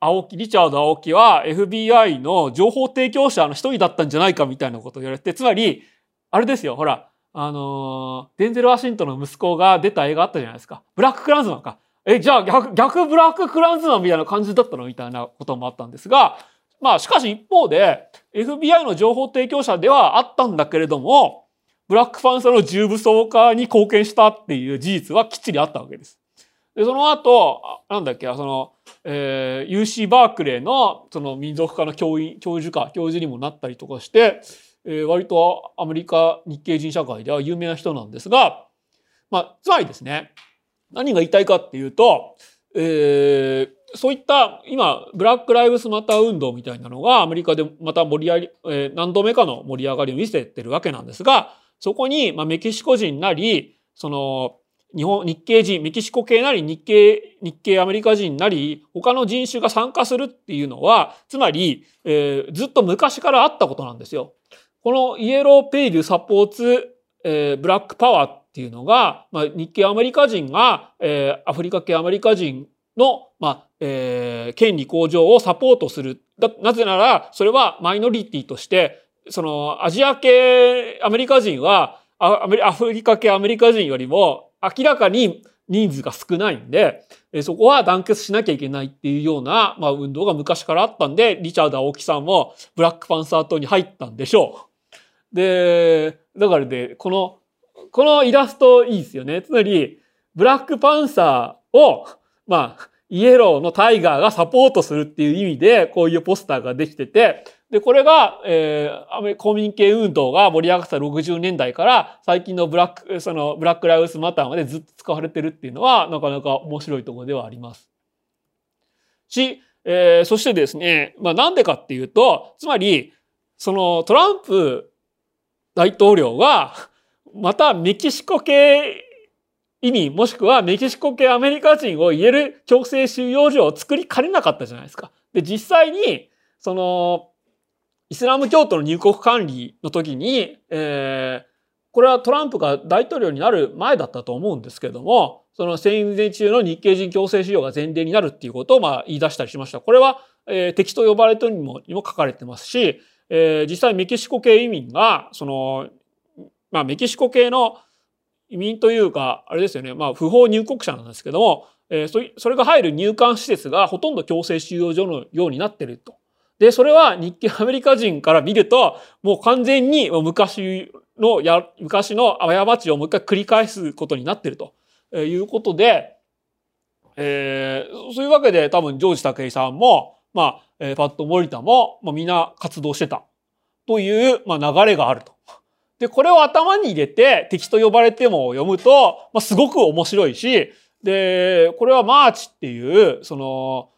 青木、リチャード青木は FBI の情報提供者の一人だったんじゃないかみたいなことを言われて、つまり、あれですよ、ほら、あの、デンゼル・ワシントンの息子が出た映画あったじゃないですか。ブラック・クランズマンか。え、じゃあ逆、逆ブラック・クランズマンみたいな感じだったのみたいなこともあったんですが、まあ、しかし一方で、FBI の情報提供者ではあったんだけれども、ブラックファンサの重武装化に貢献したっていう事実はきっちりあったわけです。で、その後、なんだっけ、その、えー、UC バークレーのその民族科の教員、教授か、教授にもなったりとかして、えー、割とアメリカ日系人社会では有名な人なんですが、まあ、つまりですね、何が言いたいかっていうと、えー、そういった今、ブラック・ライブスマター運動みたいなのがアメリカでまた盛り上がり、えー、何度目かの盛り上がりを見せてるわけなんですが、そこに、まあ、メキシコ人なり、その、日本、日系人、メキシコ系なり日系、日系アメリカ人なり、他の人種が参加するっていうのは、つまり、えー、ずっと昔からあったことなんですよ。このイエローペイルサポーツ、えー、ブラックパワーっていうのが、まあ、日系アメリカ人が、えー、アフリカ系アメリカ人の、まあえー、権利向上をサポートする。なぜなら、それはマイノリティとして、そのアジア系アメリカ人はアフリカ系アメリカ人よりも明らかに人数が少ないんで、そこは団結しなきゃいけないっていうような、まあ、運動が昔からあったんで、リチャード青木さんもブラックパンサー党に入ったんでしょう。で、だからで、この、このイラストいいですよね。つまり、ブラックパンサーを、まあ、イエローのタイガーがサポートするっていう意味で、こういうポスターができてて、で、これが、えー、公民権運動が盛り上がった60年代から、最近のブラック、その、ブラックライブスマターまでずっと使われてるっていうのは、なかなか面白いところではあります。し、えー、そしてですね、まあなんでかっていうと、つまり、そのトランプ大統領が、またメキシコ系移民もしくはメキシコ系アメリカ人を言える強制収容所を作りかねなかったじゃないですか。で、実際に、その、イスラム教徒の入国管理の時に、えー、これはトランプが大統領になる前だったと思うんですけども、その戦前中の日系人強制収容が前例になるっていうことをまあ言い出したりしました。これは、えー、敵と呼ばれてるにもにも書かれてますし、えー、実際メキシコ系移民が、その、まあメキシコ系の移民というか、あれですよね、まあ不法入国者なんですけども、えー、それが入る入管施設がほとんど強制収容所のようになってると。で、それは日系アメリカ人から見ると、もう完全に昔のや、昔の過ちをもう一回繰り返すことになってるということで、えー、そういうわけで多分ジョージ武井さんも、まあ、えー、パッド・モリタも、まあ、みんな活動してたという、まあ、流れがあると。で、これを頭に入れて敵と呼ばれても読むと、まあ、すごく面白いし、で、これはマーチっていう、その、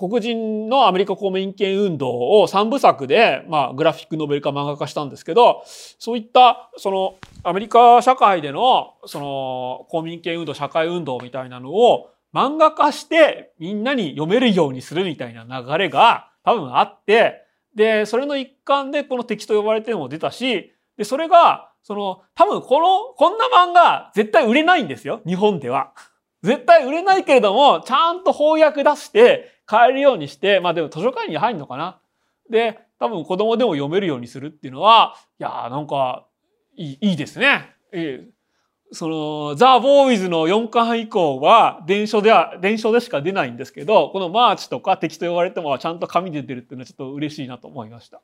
黒人のアメリカ公民権運動を3部作で、まあ、グラフィックノベル化漫画化したんですけど、そういった、その、アメリカ社会での、その、公民権運動、社会運動みたいなのを漫画化してみんなに読めるようにするみたいな流れが多分あって、で、それの一環でこの敵と呼ばれてるのも出たし、で、それが、その、多分この、こんな漫画絶対売れないんですよ。日本では。絶対売れないけれども、ちゃんと翻訳出して、買えるようにして、まあでも図書館に入るのかな？で、多分子供でも読めるようにするっていうのは、いやーなんかいいいいですね。えその、ザ・ボーイズの4巻以降は、伝書では、伝書でしか出ないんですけど、このマーチとか敵と呼ばれてもちゃんと紙で出るっていうのはちょっと嬉しいなと思いました。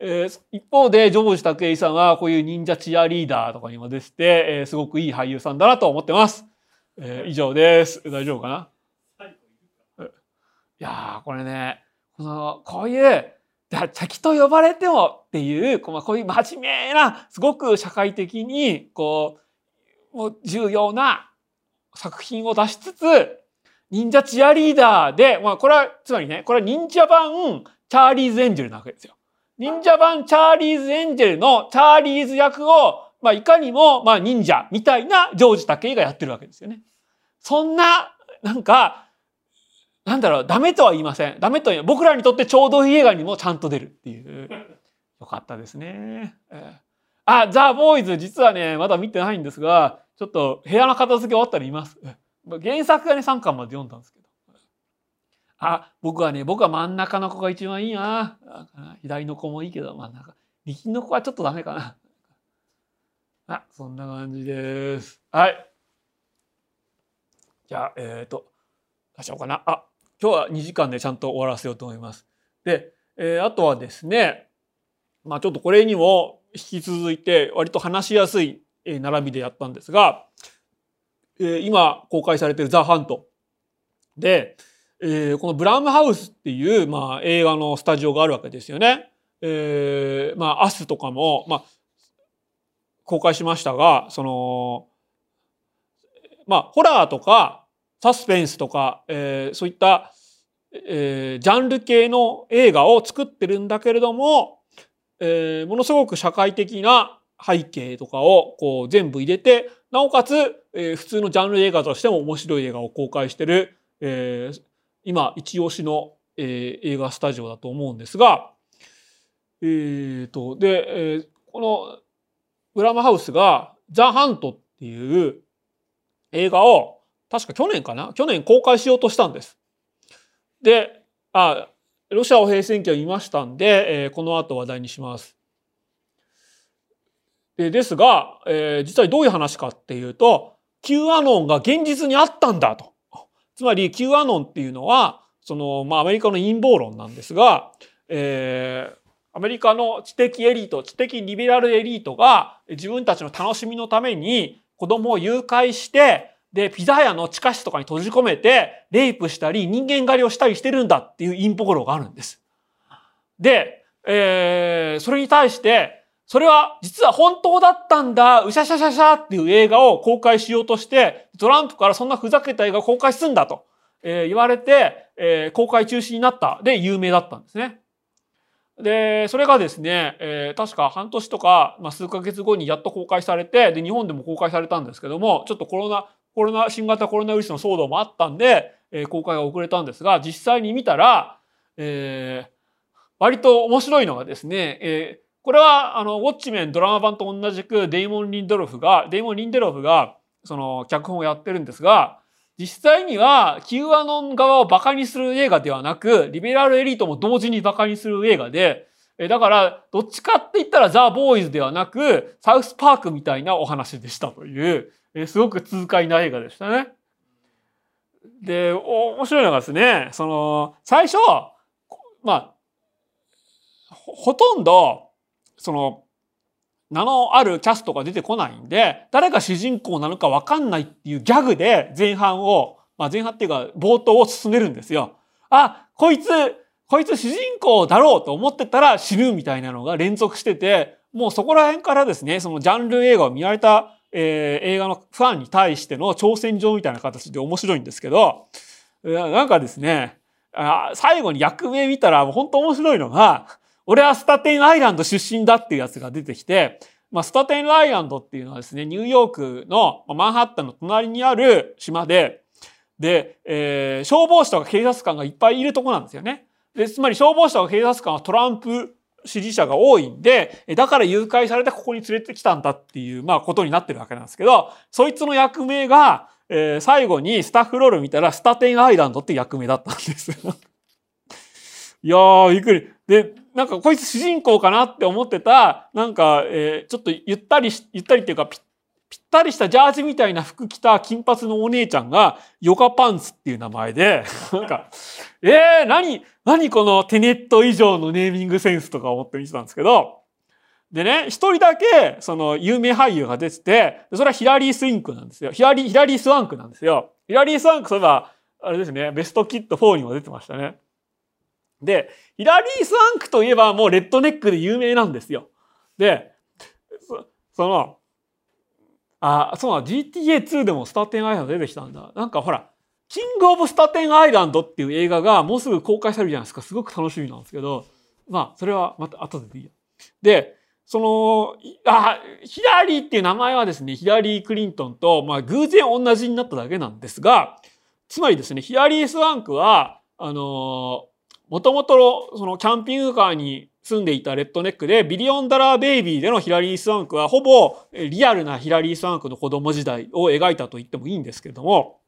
えー、一方で、ジョージ・タクエイさんはこういう忍者チアリーダーとかにも出てて、えー、すごくいい俳優さんだなと思ってます。えー、以上です。大丈夫かな？いやこれね、この、こういう、敵と呼ばれてもっていう、こういう真面目な、すごく社会的に、こう、もう重要な作品を出しつつ、忍者チアリーダーで、まあこれは、つまりね、これは忍者版チャーリーズ・エンジェルなわけですよ。忍者版チャーリーズ・エンジェルのチャーリーズ役を、まあいかにも、まあ忍者みたいなジョージ・タケイがやってるわけですよね。そんな、なんか、なんだろう、ダメとは言いません。ダメとは言い僕らにとってちょうどいい映画にもちゃんと出るっていう。よかったですね。あ、ザ・ボーイズ、実はね、まだ見てないんですが、ちょっと部屋の片付け終わったらいます。原作がね、3巻まで読んだんですけど。あ、僕はね、僕は真ん中の子が一番いいな。左の子もいいけど、真ん中。右の子はちょっとダメかな。あ、そんな感じです。はい。じゃあ、えっ、ー、と、出しようかな。あ、今日は2時間でちゃんと終わらせようと思います。で、えー、あとはですね、まあちょっとこれにも引き続いて割と話しやすい並びでやったんですが、えー、今公開されてるザ・ハントで、えー、このブラウムハウスっていう、まあ、映画のスタジオがあるわけですよね。えー、まあ、アスとかも、まあ、公開しましたが、その、まあ、ホラーとか、サスペンスとか、えー、そういった、えー、ジャンル系の映画を作ってるんだけれども、えー、ものすごく社会的な背景とかをこう全部入れて、なおかつ、えー、普通のジャンル映画としても面白い映画を公開してる、えー、今一押しの、えー、映画スタジオだと思うんですが、えー、と、で、えー、このグラムハウスがザ・ハントっていう映画を確か去年かな？去年公開しようとしたんです。で、あ、ロシアを平戦期を見ましたんで、えー、この後話題にします。でですが、えー、実際どういう話かっていうと、Q アノンが現実にあったんだと。つまり Q アノンっていうのは、その、まあアメリカの陰謀論なんですが、えー、アメリカの知的エリート、知的リベラルエリートが自分たちの楽しみのために子供を誘拐して、で、ピザ屋の地下室とかに閉じ込めて、レイプしたり、人間狩りをしたりしてるんだっていう陰謀論があるんです。で、えー、それに対して、それは実は本当だったんだ、うしゃしゃしゃしゃっていう映画を公開しようとして、トランプからそんなふざけた映画公開すんだと、えー、言われて、えー、公開中止になったで有名だったんですね。で、それがですね、えー、確か半年とか、まあ、数ヶ月後にやっと公開されて、で、日本でも公開されたんですけども、ちょっとコロナ、コロナ、新型コロナウイルスの騒動もあったんで、えー、公開が遅れたんですが、実際に見たら、えー、割と面白いのがですね、えー、これは、あの、ウォッチメンドラマ版と同じくデイモン・リンドロフが、デイモン・リンデロフが、その、脚本をやってるんですが、実際には、キューアノン側を馬鹿にする映画ではなく、リベラルエリートも同時に馬鹿にする映画で、えだから、どっちかって言ったらザ・ボーイズではなく、サウスパークみたいなお話でしたという、すごく痛快な映画でしたね。で、面白いのがですね、その、最初、まあ、ほとんど、その、名のあるキャストが出てこないんで、誰が主人公なのかわかんないっていうギャグで前半を、まあ前半っていうか冒頭を進めるんですよ。あ、こいつ、こいつ主人公だろうと思ってたら死ぬみたいなのが連続してて、もうそこら辺からですね、そのジャンル映画を見られた、えー、映画のファンに対しての挑戦状みたいな形で面白いんですけど、なんかですね、あ最後に役名見たら本当面白いのが、俺はスタテンアイランド出身だっていうやつが出てきて、まあ、スタテンアイランドっていうのはですね、ニューヨークのマンハッタンの隣にある島で、で、えー、消防士とか警察官がいっぱいいるとこなんですよね。で、つまり消防士とか警察官はトランプ支持者が多いんで、だから誘拐されてここに連れてきたんだっていう、まあ、ことになってるわけなんですけど、そいつの役名が、えー、最後にスタッフロール見たらスタテンアイランドって役名だったんですよ。いやー、びっくり。で、なんかこいつ主人公かなって思ってた、なんか、えー、ちょっとゆったり、ゆったりっていうかぴ、ぴったりしたジャージみたいな服着た金髪のお姉ちゃんが、ヨガパンツっていう名前で、なんか、えー、何、何このテネット以上のネーミングセンスとか思って見てたんですけど、でね、一人だけ、その、有名俳優が出てて、それはヒラリー・スインクなんですよ。ヒラリー、ヒラリー・スワンクなんですよ。ヒラリー・スワンク、そういえば、あれですね、ベストキット4にも出てましたね。で、ヒラリー・スワンクといえばもうレッドネックで有名なんですよ。で、その、あ、そうな、GTA2 でもスターテンアイランド出てきたんだ。なんかほら、キング・オブ・スターテン・アイランドっていう映画がもうすぐ公開されるじゃないですか。すごく楽しみなんですけど、まあ、それはまた後ででいいや。で、その、あ、ヒラリーっていう名前はですね、ヒラリー・クリントンと、まあ、偶然同じになっただけなんですが、つまりですね、ヒラリー・スワンクは、あのもともとそのキャンピングカーに住んでいたレッドネックで、ミリオンダラーベイビーでのヒラリー・スワンクは、ほぼリアルなヒラリー・スワンクの子供時代を描いたと言ってもいいんですけれども、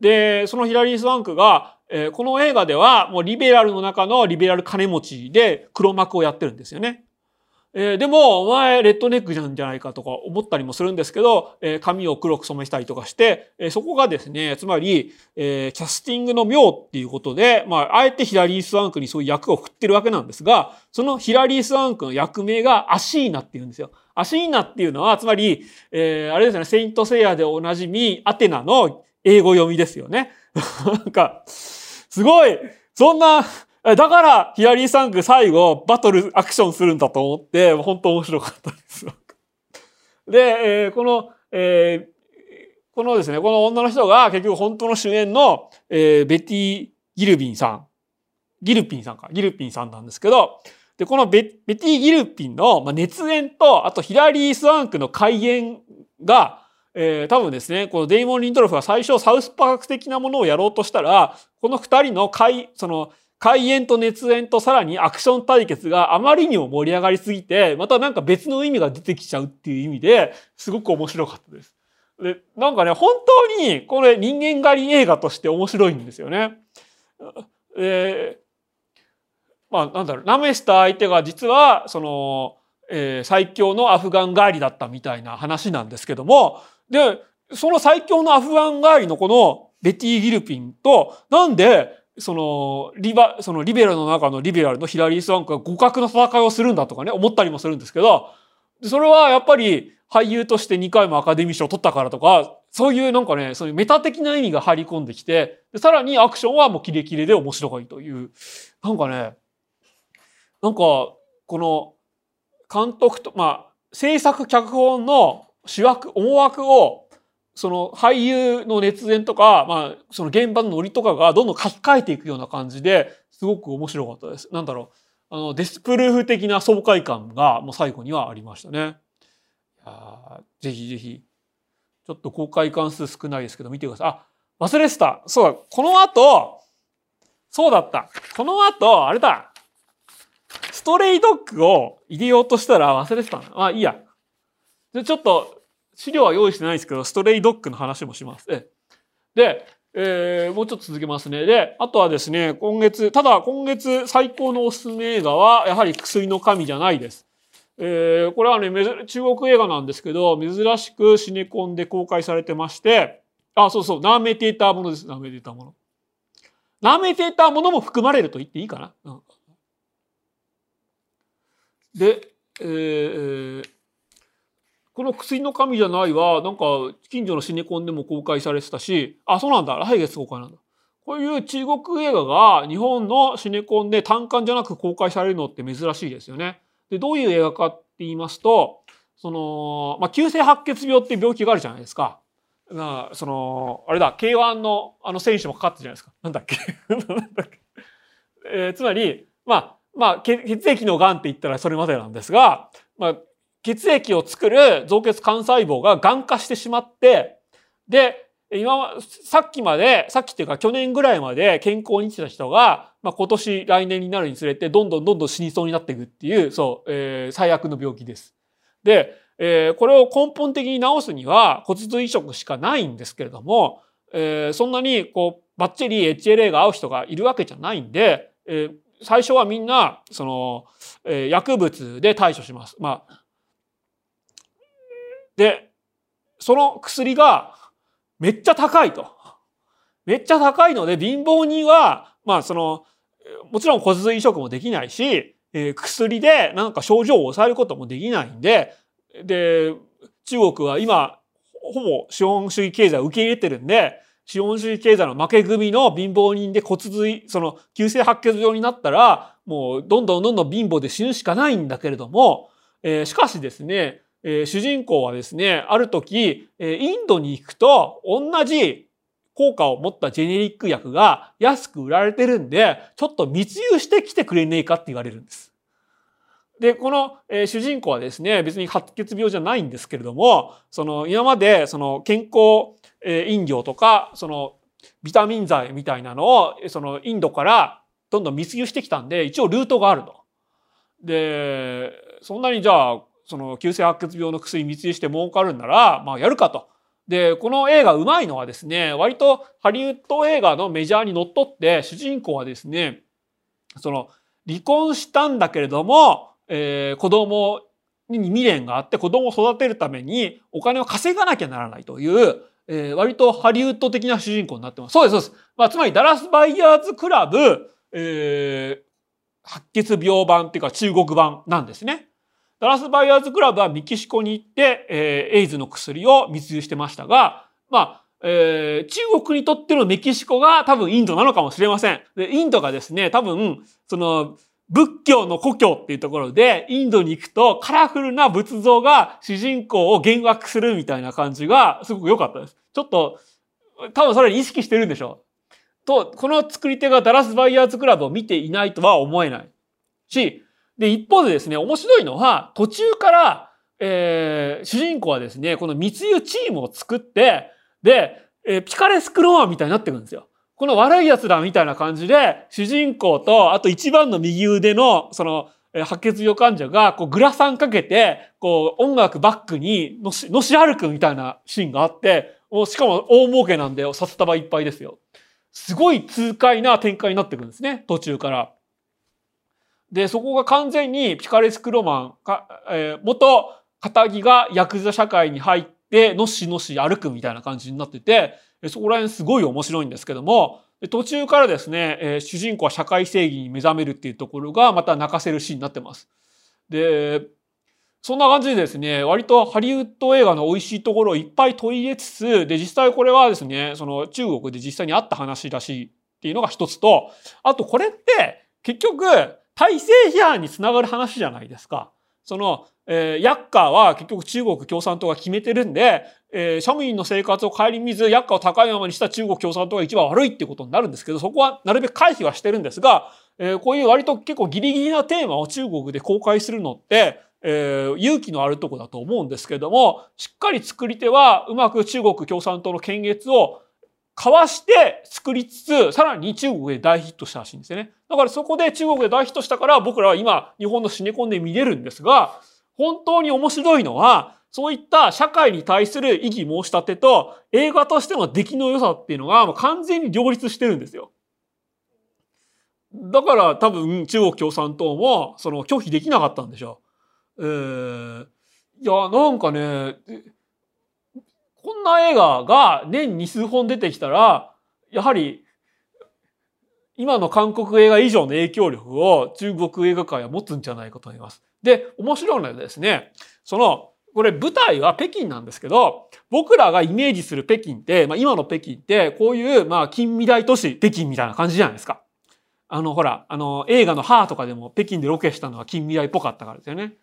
で、そのヒラリー・スワンクが、え、この映画ではもうリベラルの中のリベラル金持ちで黒幕をやってるんですよね。えー、でも、お前、レッドネックじゃんじゃないかとか思ったりもするんですけど、えー、髪を黒く染めしたりとかして、えー、そこがですね、つまり、えー、キャスティングの妙っていうことで、まあ、あえてヒラリー・スワンクにそういう役を振ってるわけなんですが、そのヒラリー・スワンクの役名がアシーナっていうんですよ。アシーナっていうのは、つまり、えー、あれですね、セイント・セイヤでおなじみ、アテナの英語読みですよね。なんか、すごい、そんな、だから、ヒラリー・サンク最後、バトルアクションするんだと思って、本当面白かったです。で、えー、この、えー、このですね、この女の人が結局本当の主演の、えー、ベティ・ギルビンさん。ギルピンさんか。ギルピンさんなんですけど、で、このベベティ・ギルピンの、熱演と、あとヒラリー・スワンクの開演が、えー、多分ですね、このデイモン・リントロフが最初サウスパーク的なものをやろうとしたら、この二人の会、その、開演と熱演とさらにアクション対決があまりにも盛り上がりすぎて、またなんか別の意味が出てきちゃうっていう意味ですごく面白かったです。で、なんかね、本当にこれ人間狩り映画として面白いんですよね。え、まあなんだろう、舐めした相手が実はその、えー、最強のアフガン帰りだったみたいな話なんですけども、で、その最強のアフガン帰りのこのベティ・ギルピンと、なんでそのリバそのリベラルの中のリベラルのヒラリー・スワンクが互角の戦いをするんだとかね思ったりもするんですけどそれはやっぱり俳優として2回もアカデミー賞を取ったからとかそういうなんかねそういうメタ的な意味が入り込んできてでさらにアクションはもうキレキレで面白いというなんかねなんかこの監督とまあ制作脚本の主役思惑をその俳優の熱演とか、まあ、その現場のノリとかがどんどん書き換えていくような感じですごく面白かったです。なんだろう。あの、デスプルーフ的な爽快感がもう最後にはありましたね。いやぜひぜひ。ちょっと公開関数少ないですけど見てください。あ、忘れてた。そうだ。この後、そうだった。この後、あれだ。ストレイドッグを入れようとしたら忘れてたまあいいや。で、ちょっと資料は用意してないんですけど、ストレイドッグの話もします。で、えー、もうちょっと続けますね。で、あとはですね、今月、ただ今月最高のおすすめ映画は、やはり薬の神じゃないです。えー、これはね、中国映画なんですけど、珍しくシネコンで公開されてまして、あ、そうそう、舐めていたものです。舐めていたもの。舐めていたものも含まれると言っていいかな。うん、で、えー、この薬の神じゃないは、なんか近所のシネコンでも公開されてたし、あ、そうなんだ、来月公開なんだ。こういう中国映画が日本のシネコンで単館じゃなく公開されるのって珍しいですよね。で、どういう映画かって言いますと、その、まあ、急性白血病って病気があるじゃないですか。まあ、その、あれだ、K1 のあの選手もかかったじゃないですか。なんだっけ なんだっけ、えー、つまり、まあ、まあ、血液の癌って言ったらそれまでなんですが、まあ、血液を作る造血幹細胞が癌化してしまって、で、今、さっきまで、さっきっていうか去年ぐらいまで健康に生きた人が、まあ、今年来年になるにつれてどんどんどんどん死にそうになっていくっていう、そう、えー、最悪の病気です。で、えー、これを根本的に治すには骨髄移植しかないんですけれども、えー、そんなにこう、バッチリ HLA が合う人がいるわけじゃないんで、えー、最初はみんな、その、えー、薬物で対処します。まあ、で、その薬がめっちゃ高いと。めっちゃ高いので貧乏人は、まあその、もちろん骨髄移植もできないし、えー、薬でなんか症状を抑えることもできないんで、で、中国は今、ほぼ資本主義経済を受け入れてるんで、資本主義経済の負け組の貧乏人で骨髄、その急性白血病になったら、もうどんどんどんどん貧乏で死ぬしかないんだけれども、えー、しかしですね、えー、主人公はですね、ある時、えー、インドに行くと同じ効果を持ったジェネリック薬が安く売られてるんで、ちょっと密輸してきてくれねえかって言われるんです。で、この、えー、主人公はですね、別に白血病じゃないんですけれども、その今までその健康、えー、飲料とか、そのビタミン剤みたいなのを、そのインドからどんどん密輸してきたんで、一応ルートがあると。で、そんなにじゃあその急性白血病の薬密輸して儲かるんなら、まあやるかと。で、この映画うまいのはですね、割とハリウッド映画のメジャーにのっとって、主人公はですね、その離婚したんだけれども、えー、子供に未練があって子供を育てるためにお金を稼がなきゃならないという、えー、割とハリウッド的な主人公になってます。そうです、そうです。まあ、つまりダラスバイヤーズクラブ、えー、白血病版っていうか中国版なんですね。ダラスバイヤーズクラブはメキシコに行って、えー、エイズの薬を密輸してましたが、まあ、えー、中国にとってのメキシコが多分インドなのかもしれません。で、インドがですね、多分、その、仏教の故郷っていうところで、インドに行くとカラフルな仏像が主人公を幻惑するみたいな感じがすごく良かったです。ちょっと、多分それに意識してるんでしょう。と、この作り手がダラスバイヤーズクラブを見ていないとは思えない。し、で、一方でですね、面白いのは、途中から、えー、主人公はですね、この密輸チームを作って、で、えー、ピカレスクローンみたいになってくるんですよ。この悪い奴らみたいな感じで、主人公と、あと一番の右腕の、そのえ、白血病患者が、こう、グラサンかけて、こう、音楽バックにのし、のし歩くみたいなシーンがあって、もうしかも大儲けなんで、札束いっぱいですよ。すごい痛快な展開になってくるんですね、途中から。で、そこが完全にピカレスクロマンか、えー、元仇がヤクザ社会に入って、のしのし歩くみたいな感じになってて、そこら辺すごい面白いんですけども、途中からですね、えー、主人公は社会正義に目覚めるっていうところがまた泣かせるシーンになってます。で、そんな感じでですね、割とハリウッド映画の美味しいところをいっぱい取り入れつつ、で、実際これはですね、その中国で実際にあった話らしいっていうのが一つと、あとこれって結局体制批判につながる話じゃないですか。その、えー、ヤッカは結局中国共産党が決めてるんで、えー、庶民の生活を顧みず、薬価を高いままにした中国共産党が一番悪いってことになるんですけど、そこはなるべく回避はしてるんですが、えー、こういう割と結構ギリギリなテーマを中国で公開するのって、えー、勇気のあるとこだと思うんですけども、しっかり作り手はうまく中国共産党の検閲をかわして作りつつ、さらに中国で大ヒットしたらしいんですよね。だからそこで中国で大ヒットしたから僕らは今日本のシネコンで見れるんですが、本当に面白いのは、そういった社会に対する異議申し立てと映画としての出来の良さっていうのが完全に両立してるんですよ。だから多分中国共産党もその拒否できなかったんでしょう。えー、いや、なんかね、こんな映画が年に数本出てきたら、やはり、今の韓国映画以上の影響力を中国映画界は持つんじゃないかと思います。で、面白いのはですね、その、これ舞台は北京なんですけど、僕らがイメージする北京って、まあ今の北京って、こういう、まあ近未来都市北京みたいな感じじゃないですか。あの、ほら、あの、映画のハーとかでも北京でロケしたのは近未来っぽかったからですよね。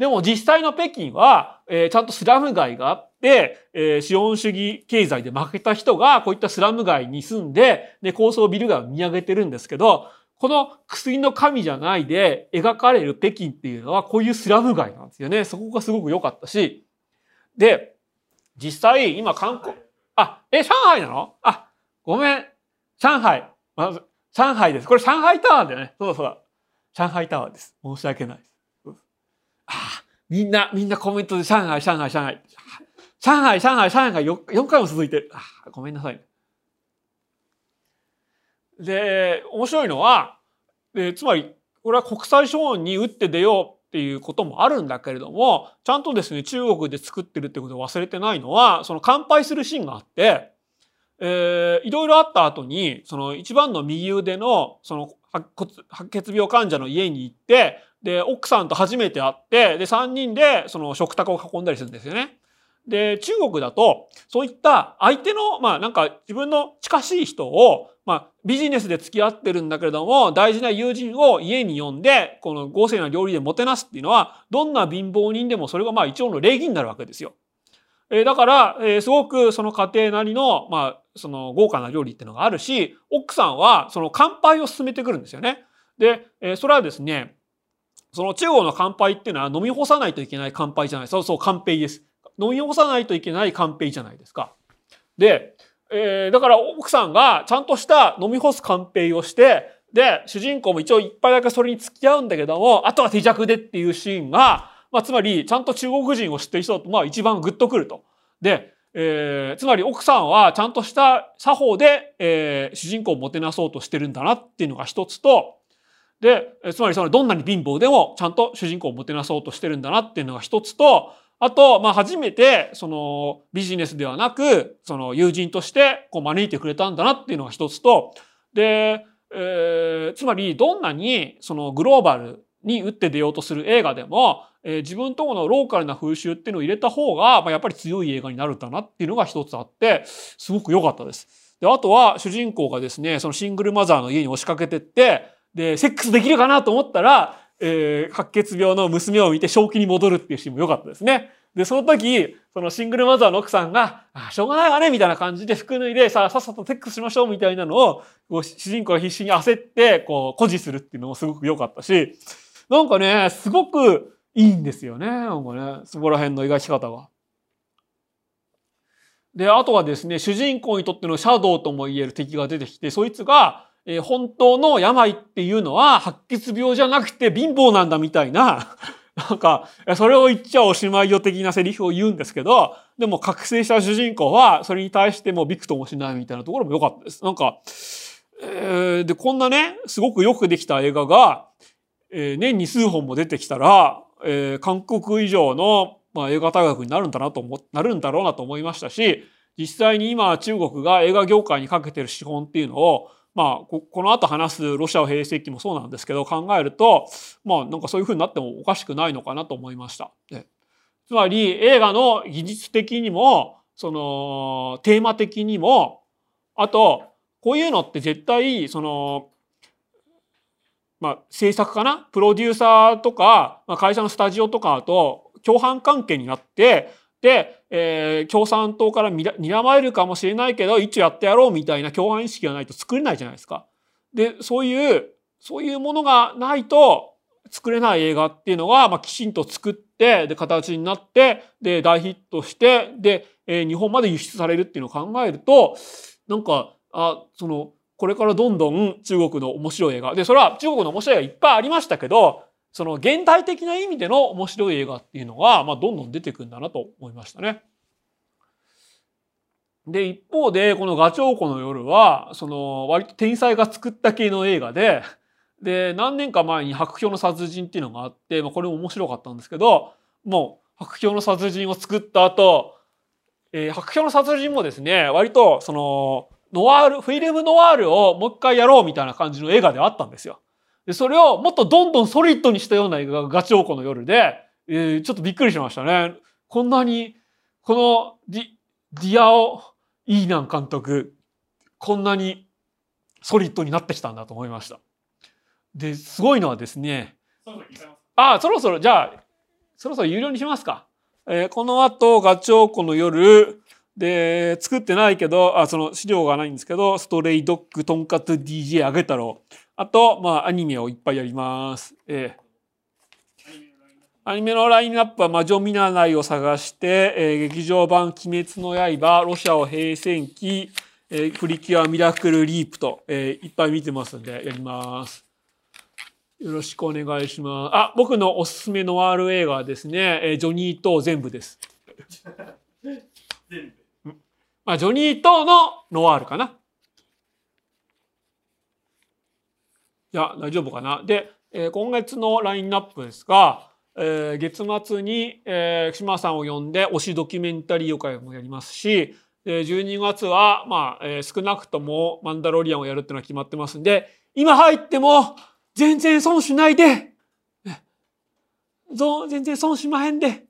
でも実際の北京は、えー、ちゃんとスラム街があって、えー、資本主義経済で負けた人がこういったスラム街に住んで、で、高層ビル街を見上げてるんですけど、この薬の神じゃないで描かれる北京っていうのはこういうスラム街なんですよね。そこがすごく良かったし。で、実際今韓国、あ、え、上海なの？あ、ごめん。上海。まず、上海です。これ上海タワーだよね。そうだそうだ。上海タワーです。申し訳ない。あみんな、みんなコメントで上海、上海、上海。上海、上海、上海が 4, 4回も続いてる。あごめんなさい。で、面白いのは、でつまり、これは国際資本に打って出ようっていうこともあるんだけれども、ちゃんとですね、中国で作ってるってことを忘れてないのは、その乾杯するシーンがあって、えー、いろいろあった後に、その一番の右腕の、その白血病患者の家に行って、で、奥さんと初めて会って、で、3人でその食卓を囲んだりするんですよね。で、中国だと、そういった相手の、まあなんか自分の近しい人を、まあビジネスで付き合ってるんだけれども、大事な友人を家に呼んで、この豪勢な料理でもてなすっていうのは、どんな貧乏人でもそれがまあ一応の礼儀になるわけですよ。えだから、えすごくその家庭なりの、まあ、その豪華な料理っていうのがあるし、奥さんはその乾杯を進めてくるんですよね。で、えそれはですね、その中国の乾杯っていうのは飲み干さないといけない乾杯じゃない。そうそう、乾杯です。飲み干さないといけない乾杯じゃないですか。で、えー、だから奥さんがちゃんとした飲み干す乾杯をして、で、主人公も一応一杯だけそれに付き合うんだけども、あとは手弱でっていうシーンが、まあ、つまり、ちゃんと中国人を知ってる人だと、まあ、一番グッとくると。で、えー、つまり奥さんはちゃんとした作法で、えー、主人公をもてなそうとしてるんだなっていうのが一つと、で、つまりそのどんなに貧乏でもちゃんと主人公をもてなそうとしてるんだなっていうのが一つと、あと、まあ初めてそのビジネスではなく、その友人としてこう招いてくれたんだなっていうのが一つと、で、えー、つまりどんなにそのグローバルに打って出ようとする映画でも、えー、自分とこのローカルな風習っていうのを入れた方が、まあ、やっぱり強い映画になるんだなっていうのが一つあって、すごく良かったです。で、あとは主人公がですね、そのシングルマザーの家に押しかけてって、で、セックスできるかなと思ったら、えー、白血病の娘を見て正気に戻るっていうシーンも良かったですね。で、その時、そのシングルマザーの奥さんが、あ、しょうがないわね、みたいな感じで服脱いで、さあ、さっさとセックスしましょう、みたいなのを、主人公が必死に焦って、こう、誇示するっていうのもすごく良かったし、なんかね、すごくいいんですよね。なんかね、そこら辺の描き方が。で、あとはですね、主人公にとってのシャドウとも言える敵が出てきて、そいつが、えー、本当の病っていうのは白血病じゃなくて貧乏なんだみたいな、なんか、それを言っちゃおしまいよ的なセリフを言うんですけど、でも覚醒した主人公は、それに対してもびくともしないみたいなところも良かったです。なんか、えー、で、こんなね、すごくよくできた映画が、えー、年に数本も出てきたら、えー、韓国以上の、まあ、映画大学になるんだなと思、なるんだろうなと思いましたし、実際に今中国が映画業界にかけてる資本っていうのを、まあ、この後話すロシアを平成期もそうなんですけど、考えると、まあ、なんかそういうふうになってもおかしくないのかなと思いました。つまり、映画の技術的にも、その、テーマ的にも、あと、こういうのって絶対、その、まあ、制作かな？プロデューサーとか、まあ、会社のスタジオとかと共犯関係になって、で、えー、共産党から睨まれるかもしれないけど、一応やってやろうみたいな共犯意識がないと作れないじゃないですか。で、そういう、そういうものがないと作れない映画っていうのが、まあ、きちんと作って、で、形になって、で、大ヒットして、で、えー、日本まで輸出されるっていうのを考えると、なんか、あ、その、これからどんどん中国の面白い映画。で、それは中国の面白い映画いっぱいありましたけど、その現代的な意味での面白い映画っていうのが、まあ、どんどん出てくるんだなと思いましたね。で、一方で、このガチョウコの夜は、その、割と天才が作った系の映画で、で、何年か前に白氷の殺人っていうのがあって、まあ、これも面白かったんですけど、もう、白氷の殺人を作った後、えー、白氷の殺人もですね、割と、その、ノワール、フィルムノワールをもう一回やろうみたいな感じの映画ではあったんですよ。で、それをもっとどんどんソリッドにしたような映画がガチョウコの夜で、えー、ちょっとびっくりしましたね。こんなに、このディ、ディアオ・イーナン監督、こんなにソリッドになってきたんだと思いました。で、すごいのはですね、ああ、そろそろ、じゃあ、そろそろ有料にしますか。えー、この後、ガチョウコの夜、で、作ってないけど、あ、その資料がないんですけど、ストレイドッグ、とんかつ DJ アゲ太郎。あと、まあ、アニメをいっぱいやります。えー、アニメのラインナップは魔女見習いを探して、えー、劇場版鬼滅の刃、ロシアを平戦期、えー、プリキュアミラクルリープと、えー、いっぱい見てますんで、やります。よろしくお願いします。あ、僕のおすすめのワール映画はですね、えー、ジョニーと全部です。全部まあ、ジョニーとのノワールかな。いや、大丈夫かな。で、えー、今月のラインナップですが、えー、月末に、えー、島さんを呼んで推しドキュメンタリー予会もやりますし、で12月は、まあ、えー、少なくともマンダロリアンをやるっていうのは決まってますんで、今入っても全然損しないで、全然損しまへんで、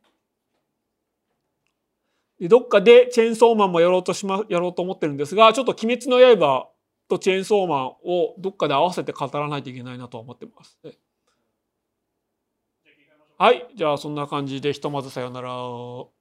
どっかでチェーンソーマンもやろうとしま、やろうと思ってるんですが、ちょっと鬼滅の刃とチェーンソーマンをどっかで合わせて語らないといけないなと思ってます。はい。じゃあそんな感じでひとまずさよなら。